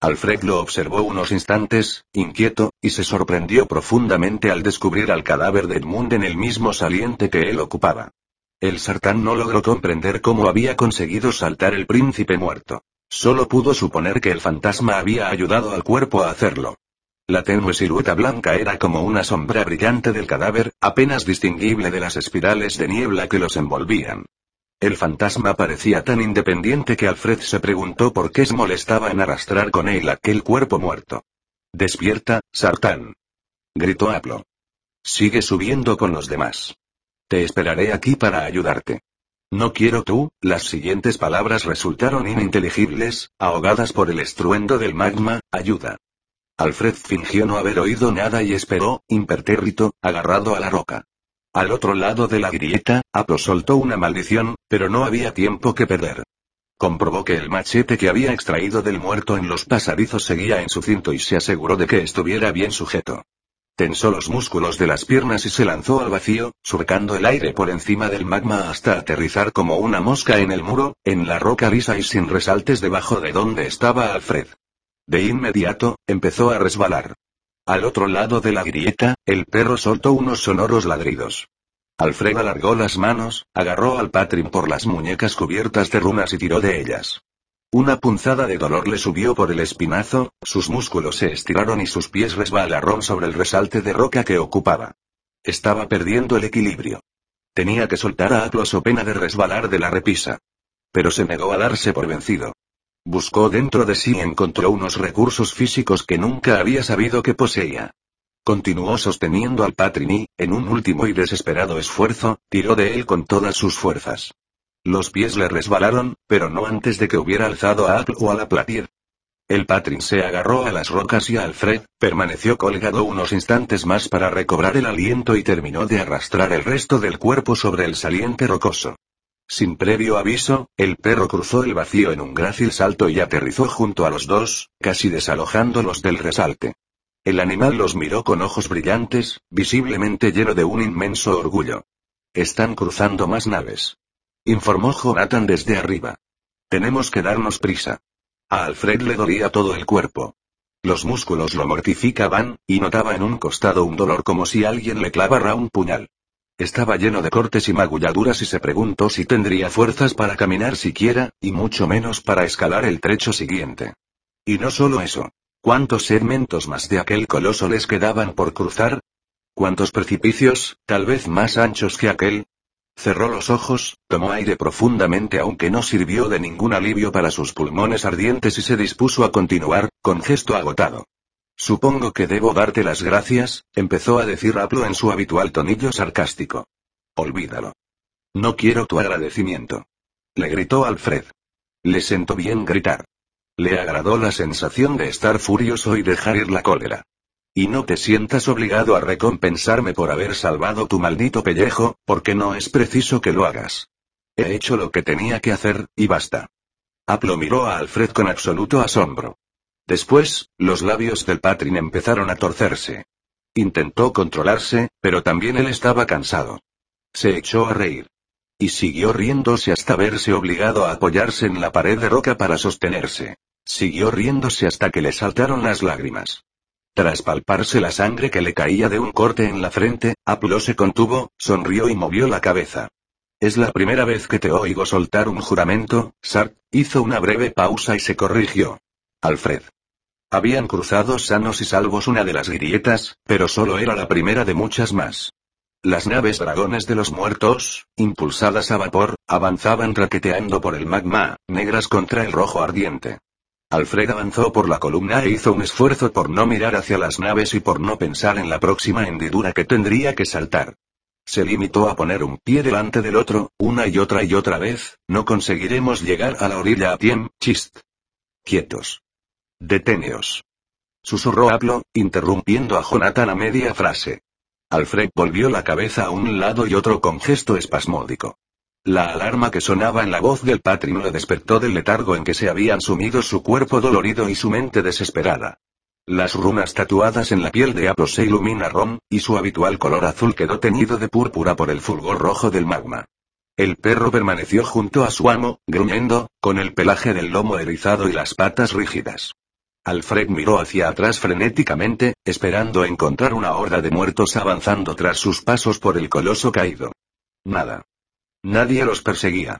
Alfred lo observó unos instantes, inquieto, y se sorprendió profundamente al descubrir al cadáver de Edmund en el mismo saliente que él ocupaba. El sartán no logró comprender cómo había conseguido saltar el príncipe muerto. Solo pudo suponer que el fantasma había ayudado al cuerpo a hacerlo. La tenue silueta blanca era como una sombra brillante del cadáver, apenas distinguible de las espirales de niebla que los envolvían. El fantasma parecía tan independiente que Alfred se preguntó por qué se molestaba en arrastrar con él aquel cuerpo muerto. Despierta, Sartán. Gritó Aplo. Sigue subiendo con los demás. Te esperaré aquí para ayudarte. No quiero tú, las siguientes palabras resultaron ininteligibles, ahogadas por el estruendo del magma, ayuda. Alfred fingió no haber oído nada y esperó, impertérrito, agarrado a la roca. Al otro lado de la grieta, Apo soltó una maldición, pero no había tiempo que perder. Comprobó que el machete que había extraído del muerto en los pasadizos seguía en su cinto y se aseguró de que estuviera bien sujeto. Tensó los músculos de las piernas y se lanzó al vacío, surcando el aire por encima del magma hasta aterrizar como una mosca en el muro, en la roca lisa y sin resaltes debajo de donde estaba Alfred. De inmediato, empezó a resbalar. Al otro lado de la grieta, el perro soltó unos sonoros ladridos. Alfred alargó las manos, agarró al Patrin por las muñecas cubiertas de runas y tiró de ellas. Una punzada de dolor le subió por el espinazo, sus músculos se estiraron y sus pies resbalaron sobre el resalte de roca que ocupaba. Estaba perdiendo el equilibrio. Tenía que soltar a Aplos o pena de resbalar de la repisa. Pero se negó a darse por vencido. Buscó dentro de sí y encontró unos recursos físicos que nunca había sabido que poseía. Continuó sosteniendo al Patrin y, en un último y desesperado esfuerzo, tiró de él con todas sus fuerzas. Los pies le resbalaron, pero no antes de que hubiera alzado a Apple o a la. El Patrin se agarró a las rocas y Alfred, permaneció colgado unos instantes más para recobrar el aliento y terminó de arrastrar el resto del cuerpo sobre el saliente rocoso. Sin previo aviso, el perro cruzó el vacío en un grácil salto y aterrizó junto a los dos, casi desalojándolos del resalte. El animal los miró con ojos brillantes, visiblemente lleno de un inmenso orgullo. Están cruzando más naves. Informó Jonathan desde arriba. Tenemos que darnos prisa. A Alfred le dolía todo el cuerpo. Los músculos lo mortificaban, y notaba en un costado un dolor como si alguien le clavara un puñal. Estaba lleno de cortes y magulladuras y se preguntó si tendría fuerzas para caminar siquiera, y mucho menos para escalar el trecho siguiente. Y no solo eso. ¿Cuántos segmentos más de aquel coloso les quedaban por cruzar? ¿Cuántos precipicios, tal vez más anchos que aquel? Cerró los ojos, tomó aire profundamente aunque no sirvió de ningún alivio para sus pulmones ardientes y se dispuso a continuar, con gesto agotado. Supongo que debo darte las gracias, empezó a decir Aplo en su habitual tonillo sarcástico. Olvídalo. No quiero tu agradecimiento. Le gritó Alfred. Le sentó bien gritar. Le agradó la sensación de estar furioso y dejar ir la cólera. Y no te sientas obligado a recompensarme por haber salvado tu maldito pellejo, porque no es preciso que lo hagas. He hecho lo que tenía que hacer, y basta. Aplo miró a Alfred con absoluto asombro. Después, los labios del Patrin empezaron a torcerse. Intentó controlarse, pero también él estaba cansado. Se echó a reír. Y siguió riéndose hasta verse obligado a apoyarse en la pared de roca para sostenerse. Siguió riéndose hasta que le saltaron las lágrimas. Tras palparse la sangre que le caía de un corte en la frente, Aplo se contuvo, sonrió y movió la cabeza. Es la primera vez que te oigo soltar un juramento, Sart, hizo una breve pausa y se corrigió. Alfred. Habían cruzado sanos y salvos una de las grietas, pero solo era la primera de muchas más. Las naves dragones de los muertos, impulsadas a vapor, avanzaban raqueteando por el magma, negras contra el rojo ardiente. Alfred avanzó por la columna e hizo un esfuerzo por no mirar hacia las naves y por no pensar en la próxima hendidura que tendría que saltar. Se limitó a poner un pie delante del otro, una y otra y otra vez, no conseguiremos llegar a la orilla a tiempo, chist. Quietos. Deteneos. Susurró Aplo, interrumpiendo a Jonathan a media frase. Alfred volvió la cabeza a un lado y otro con gesto espasmódico. La alarma que sonaba en la voz del patrino le despertó del letargo en que se habían sumido su cuerpo dolorido y su mente desesperada. Las runas tatuadas en la piel de Aplo se iluminaron, y su habitual color azul quedó teñido de púrpura por el fulgor rojo del magma. El perro permaneció junto a su amo, gruñendo, con el pelaje del lomo erizado y las patas rígidas. Alfred miró hacia atrás frenéticamente, esperando encontrar una horda de muertos avanzando tras sus pasos por el coloso caído. Nada. Nadie los perseguía.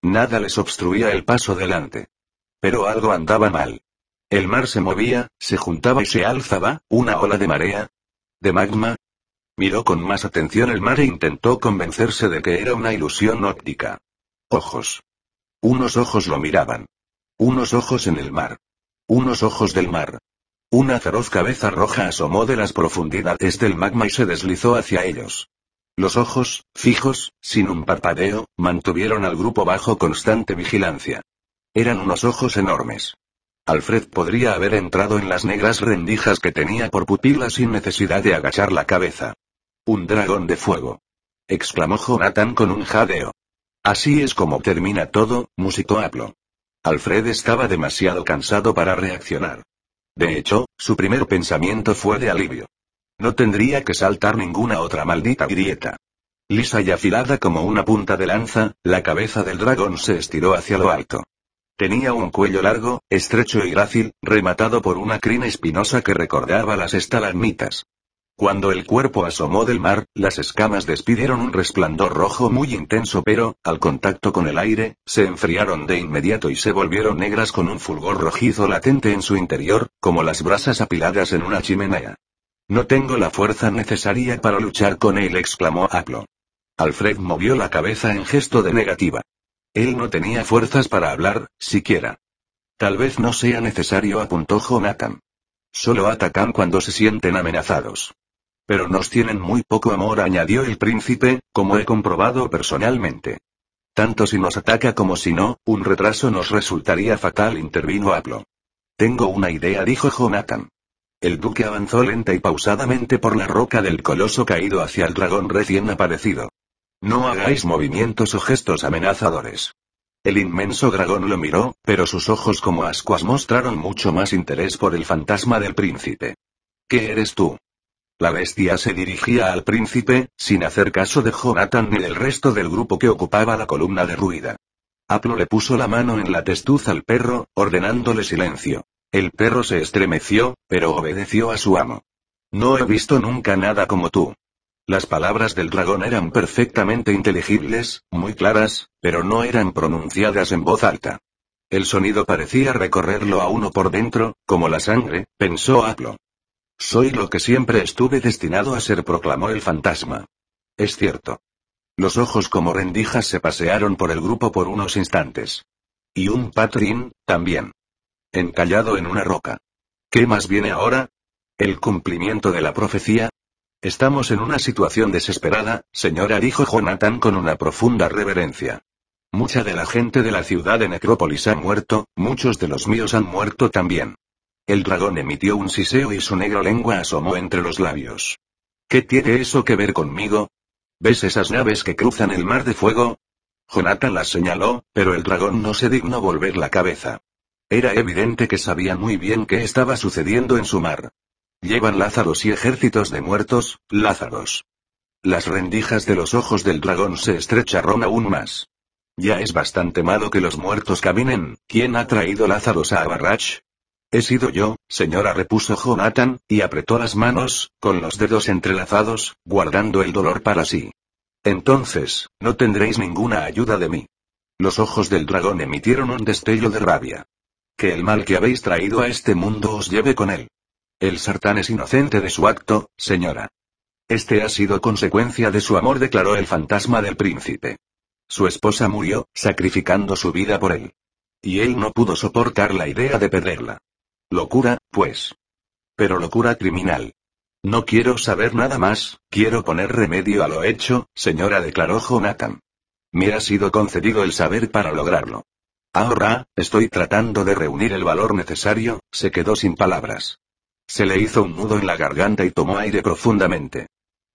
Nada les obstruía el paso delante. Pero algo andaba mal. El mar se movía, se juntaba y se alzaba, una ola de marea. ¿De magma? Miró con más atención el mar e intentó convencerse de que era una ilusión óptica. Ojos. Unos ojos lo miraban. Unos ojos en el mar. Unos ojos del mar. Una feroz cabeza roja asomó de las profundidades del magma y se deslizó hacia ellos. Los ojos, fijos, sin un parpadeo, mantuvieron al grupo bajo constante vigilancia. Eran unos ojos enormes. Alfred podría haber entrado en las negras rendijas que tenía por pupila sin necesidad de agachar la cabeza. Un dragón de fuego. exclamó Jonathan con un jadeo. Así es como termina todo, musitó Aplo. Alfred estaba demasiado cansado para reaccionar. De hecho, su primer pensamiento fue de alivio. No tendría que saltar ninguna otra maldita grieta. Lisa y afilada como una punta de lanza, la cabeza del dragón se estiró hacia lo alto. Tenía un cuello largo, estrecho y grácil, rematado por una crina espinosa que recordaba las estalagmitas. Cuando el cuerpo asomó del mar, las escamas despidieron un resplandor rojo muy intenso pero, al contacto con el aire, se enfriaron de inmediato y se volvieron negras con un fulgor rojizo latente en su interior, como las brasas apiladas en una chimenea. No tengo la fuerza necesaria para luchar con él, exclamó Aplo. Alfred movió la cabeza en gesto de negativa. Él no tenía fuerzas para hablar, siquiera. Tal vez no sea necesario, apuntó Jonathan. Solo atacan cuando se sienten amenazados. Pero nos tienen muy poco amor, añadió el príncipe, como he comprobado personalmente. Tanto si nos ataca como si no, un retraso nos resultaría fatal, intervino Aplo. Tengo una idea, dijo Jonathan. El duque avanzó lenta y pausadamente por la roca del coloso caído hacia el dragón recién aparecido. No hagáis movimientos o gestos amenazadores. El inmenso dragón lo miró, pero sus ojos como ascuas mostraron mucho más interés por el fantasma del príncipe. ¿Qué eres tú? La bestia se dirigía al príncipe, sin hacer caso de Jonathan ni del resto del grupo que ocupaba la columna derruida. Aplo le puso la mano en la testuz al perro, ordenándole silencio. El perro se estremeció, pero obedeció a su amo. No he visto nunca nada como tú. Las palabras del dragón eran perfectamente inteligibles, muy claras, pero no eran pronunciadas en voz alta. El sonido parecía recorrerlo a uno por dentro, como la sangre, pensó Aplo. Soy lo que siempre estuve destinado a ser, proclamó el fantasma. Es cierto. Los ojos como rendijas se pasearon por el grupo por unos instantes. Y un patrín, también. Encallado en una roca. ¿Qué más viene ahora? ¿El cumplimiento de la profecía? Estamos en una situación desesperada, señora, dijo Jonathan con una profunda reverencia. Mucha de la gente de la ciudad de Necrópolis ha muerto, muchos de los míos han muerto también. El dragón emitió un siseo y su negra lengua asomó entre los labios. ¿Qué tiene eso que ver conmigo? ¿Ves esas naves que cruzan el mar de fuego? Jonathan las señaló, pero el dragón no se dignó volver la cabeza. Era evidente que sabía muy bien qué estaba sucediendo en su mar. Llevan Lázaros y ejércitos de muertos, Lázaros. Las rendijas de los ojos del dragón se estrecharon aún más. Ya es bastante malo que los muertos caminen, ¿quién ha traído Lázaros a Abarrach? He sido yo, señora, repuso Jonathan, y apretó las manos, con los dedos entrelazados, guardando el dolor para sí. Entonces, no tendréis ninguna ayuda de mí. Los ojos del dragón emitieron un destello de rabia. Que el mal que habéis traído a este mundo os lleve con él. El sartán es inocente de su acto, señora. Este ha sido consecuencia de su amor, declaró el fantasma del príncipe. Su esposa murió, sacrificando su vida por él. Y él no pudo soportar la idea de perderla. Locura, pues. Pero locura criminal. No quiero saber nada más, quiero poner remedio a lo hecho, señora, declaró Jonathan. Me ha sido concedido el saber para lograrlo. Ahora, estoy tratando de reunir el valor necesario, se quedó sin palabras. Se le hizo un nudo en la garganta y tomó aire profundamente.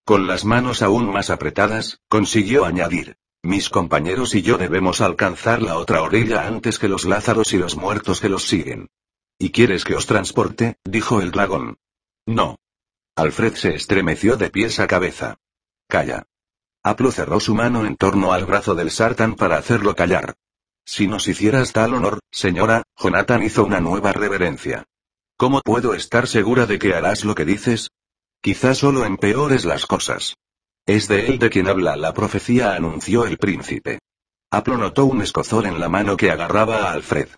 Con las manos aún más apretadas, consiguió añadir. Mis compañeros y yo debemos alcanzar la otra orilla antes que los lázaros y los muertos que los siguen. ¿Y quieres que os transporte? dijo el dragón. No. Alfred se estremeció de pies a cabeza. Calla. Aplo cerró su mano en torno al brazo del sartán para hacerlo callar. Si nos hicieras tal honor, señora, Jonathan hizo una nueva reverencia. ¿Cómo puedo estar segura de que harás lo que dices? Quizá solo empeores las cosas. Es de él de quien habla la profecía, anunció el príncipe. Aplo notó un escozor en la mano que agarraba a Alfred.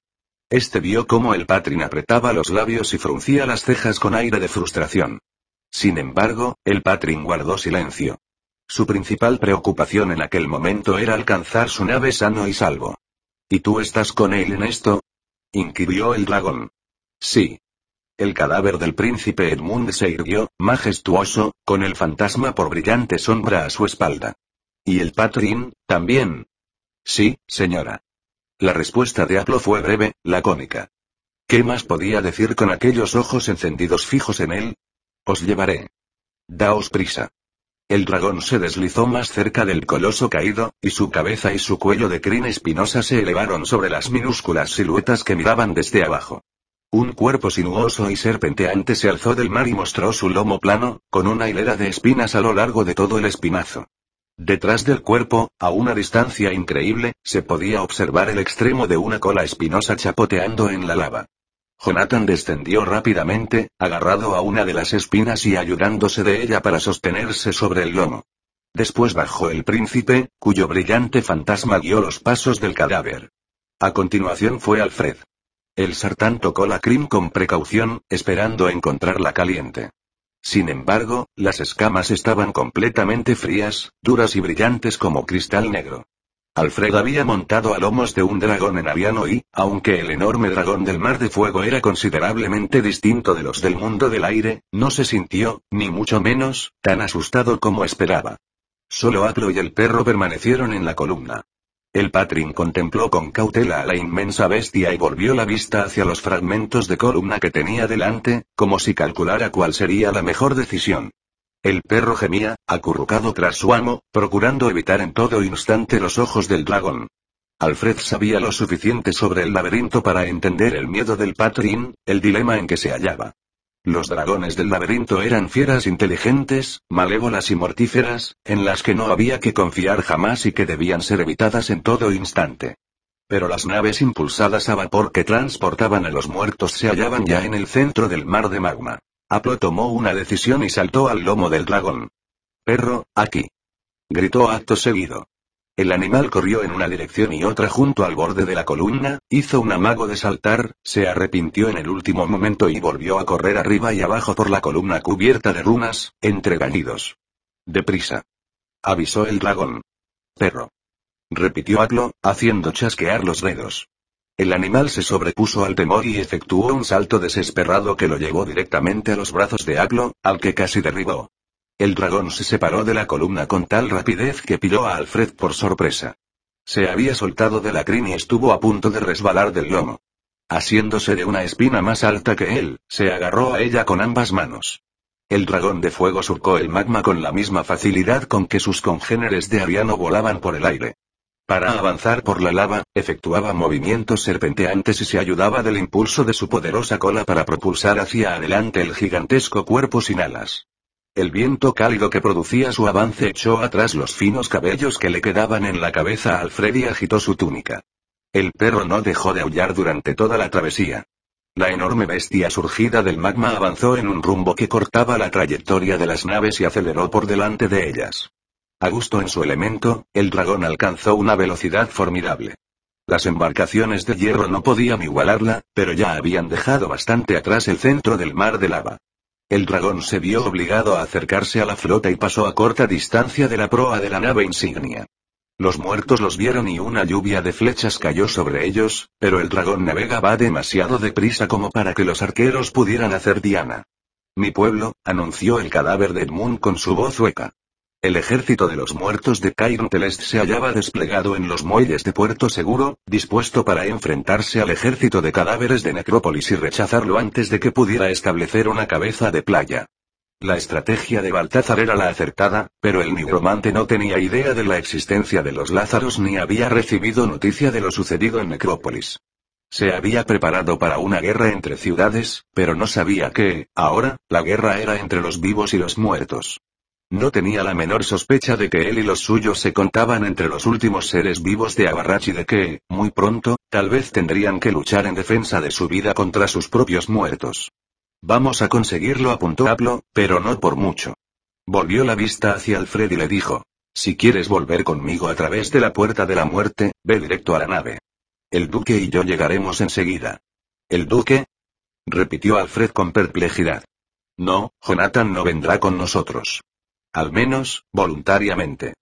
Este vio cómo el patrin apretaba los labios y fruncía las cejas con aire de frustración. Sin embargo, el patrin guardó silencio. Su principal preocupación en aquel momento era alcanzar su nave sano y salvo. ¿Y tú estás con él en esto? inquirió el dragón. Sí. El cadáver del príncipe Edmund se irguió, majestuoso, con el fantasma por brillante sombra a su espalda. ¿Y el Patrin, también? Sí, señora. La respuesta de Aplo fue breve, lacónica. ¿Qué más podía decir con aquellos ojos encendidos fijos en él? Os llevaré. Daos prisa. El dragón se deslizó más cerca del coloso caído, y su cabeza y su cuello de crin espinosa se elevaron sobre las minúsculas siluetas que miraban desde abajo. Un cuerpo sinuoso y serpenteante se alzó del mar y mostró su lomo plano, con una hilera de espinas a lo largo de todo el espinazo. Detrás del cuerpo, a una distancia increíble, se podía observar el extremo de una cola espinosa chapoteando en la lava. Jonathan descendió rápidamente, agarrado a una de las espinas y ayudándose de ella para sostenerse sobre el lomo. Después bajó el príncipe, cuyo brillante fantasma guió los pasos del cadáver. A continuación fue Alfred. El sartán tocó la crin con precaución, esperando encontrarla caliente. Sin embargo, las escamas estaban completamente frías, duras y brillantes como cristal negro. Alfred había montado a lomos de un dragón en Ariano y, aunque el enorme dragón del mar de fuego era considerablemente distinto de los del mundo del aire, no se sintió, ni mucho menos, tan asustado como esperaba. Solo Atlo y el perro permanecieron en la columna. El Patrin contempló con cautela a la inmensa bestia y volvió la vista hacia los fragmentos de columna que tenía delante, como si calculara cuál sería la mejor decisión. El perro gemía, acurrucado tras su amo, procurando evitar en todo instante los ojos del dragón. Alfred sabía lo suficiente sobre el laberinto para entender el miedo del Patrin, el dilema en que se hallaba. Los dragones del laberinto eran fieras inteligentes, malévolas y mortíferas, en las que no había que confiar jamás y que debían ser evitadas en todo instante. Pero las naves impulsadas a vapor que transportaban a los muertos se hallaban ya en el centro del mar de magma. Aplo tomó una decisión y saltó al lomo del dragón. Perro, aquí. Gritó acto seguido. El animal corrió en una dirección y otra junto al borde de la columna, hizo un amago de saltar, se arrepintió en el último momento y volvió a correr arriba y abajo por la columna cubierta de runas, entre gañidos. Deprisa. Avisó el dragón. Perro. Repitió Atlo, haciendo chasquear los dedos. El animal se sobrepuso al temor y efectuó un salto desesperado que lo llevó directamente a los brazos de Aglo, al que casi derribó. El dragón se separó de la columna con tal rapidez que pilló a Alfred por sorpresa. Se había soltado de la crin y estuvo a punto de resbalar del lomo. Asiéndose de una espina más alta que él, se agarró a ella con ambas manos. El dragón de fuego surcó el magma con la misma facilidad con que sus congéneres de Ariano volaban por el aire. Para avanzar por la lava, efectuaba movimientos serpenteantes y se ayudaba del impulso de su poderosa cola para propulsar hacia adelante el gigantesco cuerpo sin alas. El viento cálido que producía su avance echó atrás los finos cabellos que le quedaban en la cabeza a Alfred y agitó su túnica. El perro no dejó de aullar durante toda la travesía. La enorme bestia surgida del magma avanzó en un rumbo que cortaba la trayectoria de las naves y aceleró por delante de ellas. A gusto en su elemento, el dragón alcanzó una velocidad formidable. Las embarcaciones de hierro no podían igualarla, pero ya habían dejado bastante atrás el centro del mar de lava. El dragón se vio obligado a acercarse a la flota y pasó a corta distancia de la proa de la nave insignia. Los muertos los vieron y una lluvia de flechas cayó sobre ellos, pero el dragón navegaba demasiado deprisa como para que los arqueros pudieran hacer diana. Mi pueblo, anunció el cadáver de Edmund con su voz hueca. El ejército de los muertos de Cairn Telest se hallaba desplegado en los muelles de Puerto Seguro, dispuesto para enfrentarse al ejército de cadáveres de Necrópolis y rechazarlo antes de que pudiera establecer una cabeza de playa. La estrategia de Baltazar era la acertada, pero el nigromante no tenía idea de la existencia de los Lázaros ni había recibido noticia de lo sucedido en Necrópolis. Se había preparado para una guerra entre ciudades, pero no sabía que, ahora, la guerra era entre los vivos y los muertos. No tenía la menor sospecha de que él y los suyos se contaban entre los últimos seres vivos de Abarrach y de que, muy pronto, tal vez tendrían que luchar en defensa de su vida contra sus propios muertos. Vamos a conseguirlo, apuntó Aplo, pero no por mucho. Volvió la vista hacia Alfred y le dijo, si quieres volver conmigo a través de la puerta de la muerte, ve directo a la nave. El duque y yo llegaremos enseguida. ¿El duque? repitió Alfred con perplejidad. No, Jonathan no vendrá con nosotros. Al menos, voluntariamente.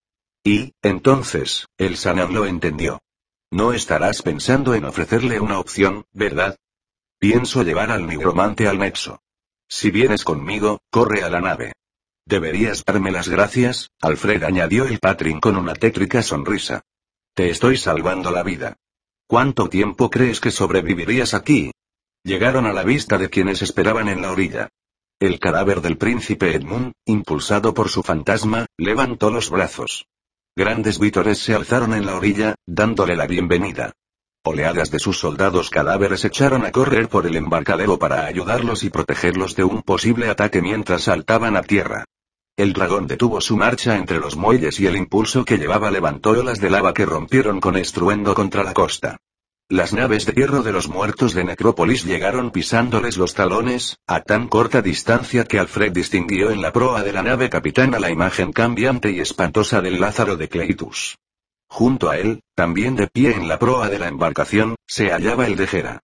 Y, entonces, el Sanan lo entendió. No estarás pensando en ofrecerle una opción, ¿verdad? Pienso llevar al nigromante al nexo. Si vienes conmigo, corre a la nave. Deberías darme las gracias, Alfred añadió el Patrin con una tétrica sonrisa. Te estoy salvando la vida. ¿Cuánto tiempo crees que sobrevivirías aquí? Llegaron a la vista de quienes esperaban en la orilla. El cadáver del príncipe Edmund, impulsado por su fantasma, levantó los brazos. Grandes vítores se alzaron en la orilla, dándole la bienvenida. Oleadas de sus soldados cadáveres echaron a correr por el embarcadero para ayudarlos y protegerlos de un posible ataque mientras saltaban a tierra. El dragón detuvo su marcha entre los muelles y el impulso que llevaba levantó olas de lava que rompieron con estruendo contra la costa. Las naves de hierro de los muertos de Necrópolis llegaron pisándoles los talones, a tan corta distancia que Alfred distinguió en la proa de la nave capitana la imagen cambiante y espantosa del Lázaro de Cleitus. Junto a él, también de pie en la proa de la embarcación, se hallaba el de Gera.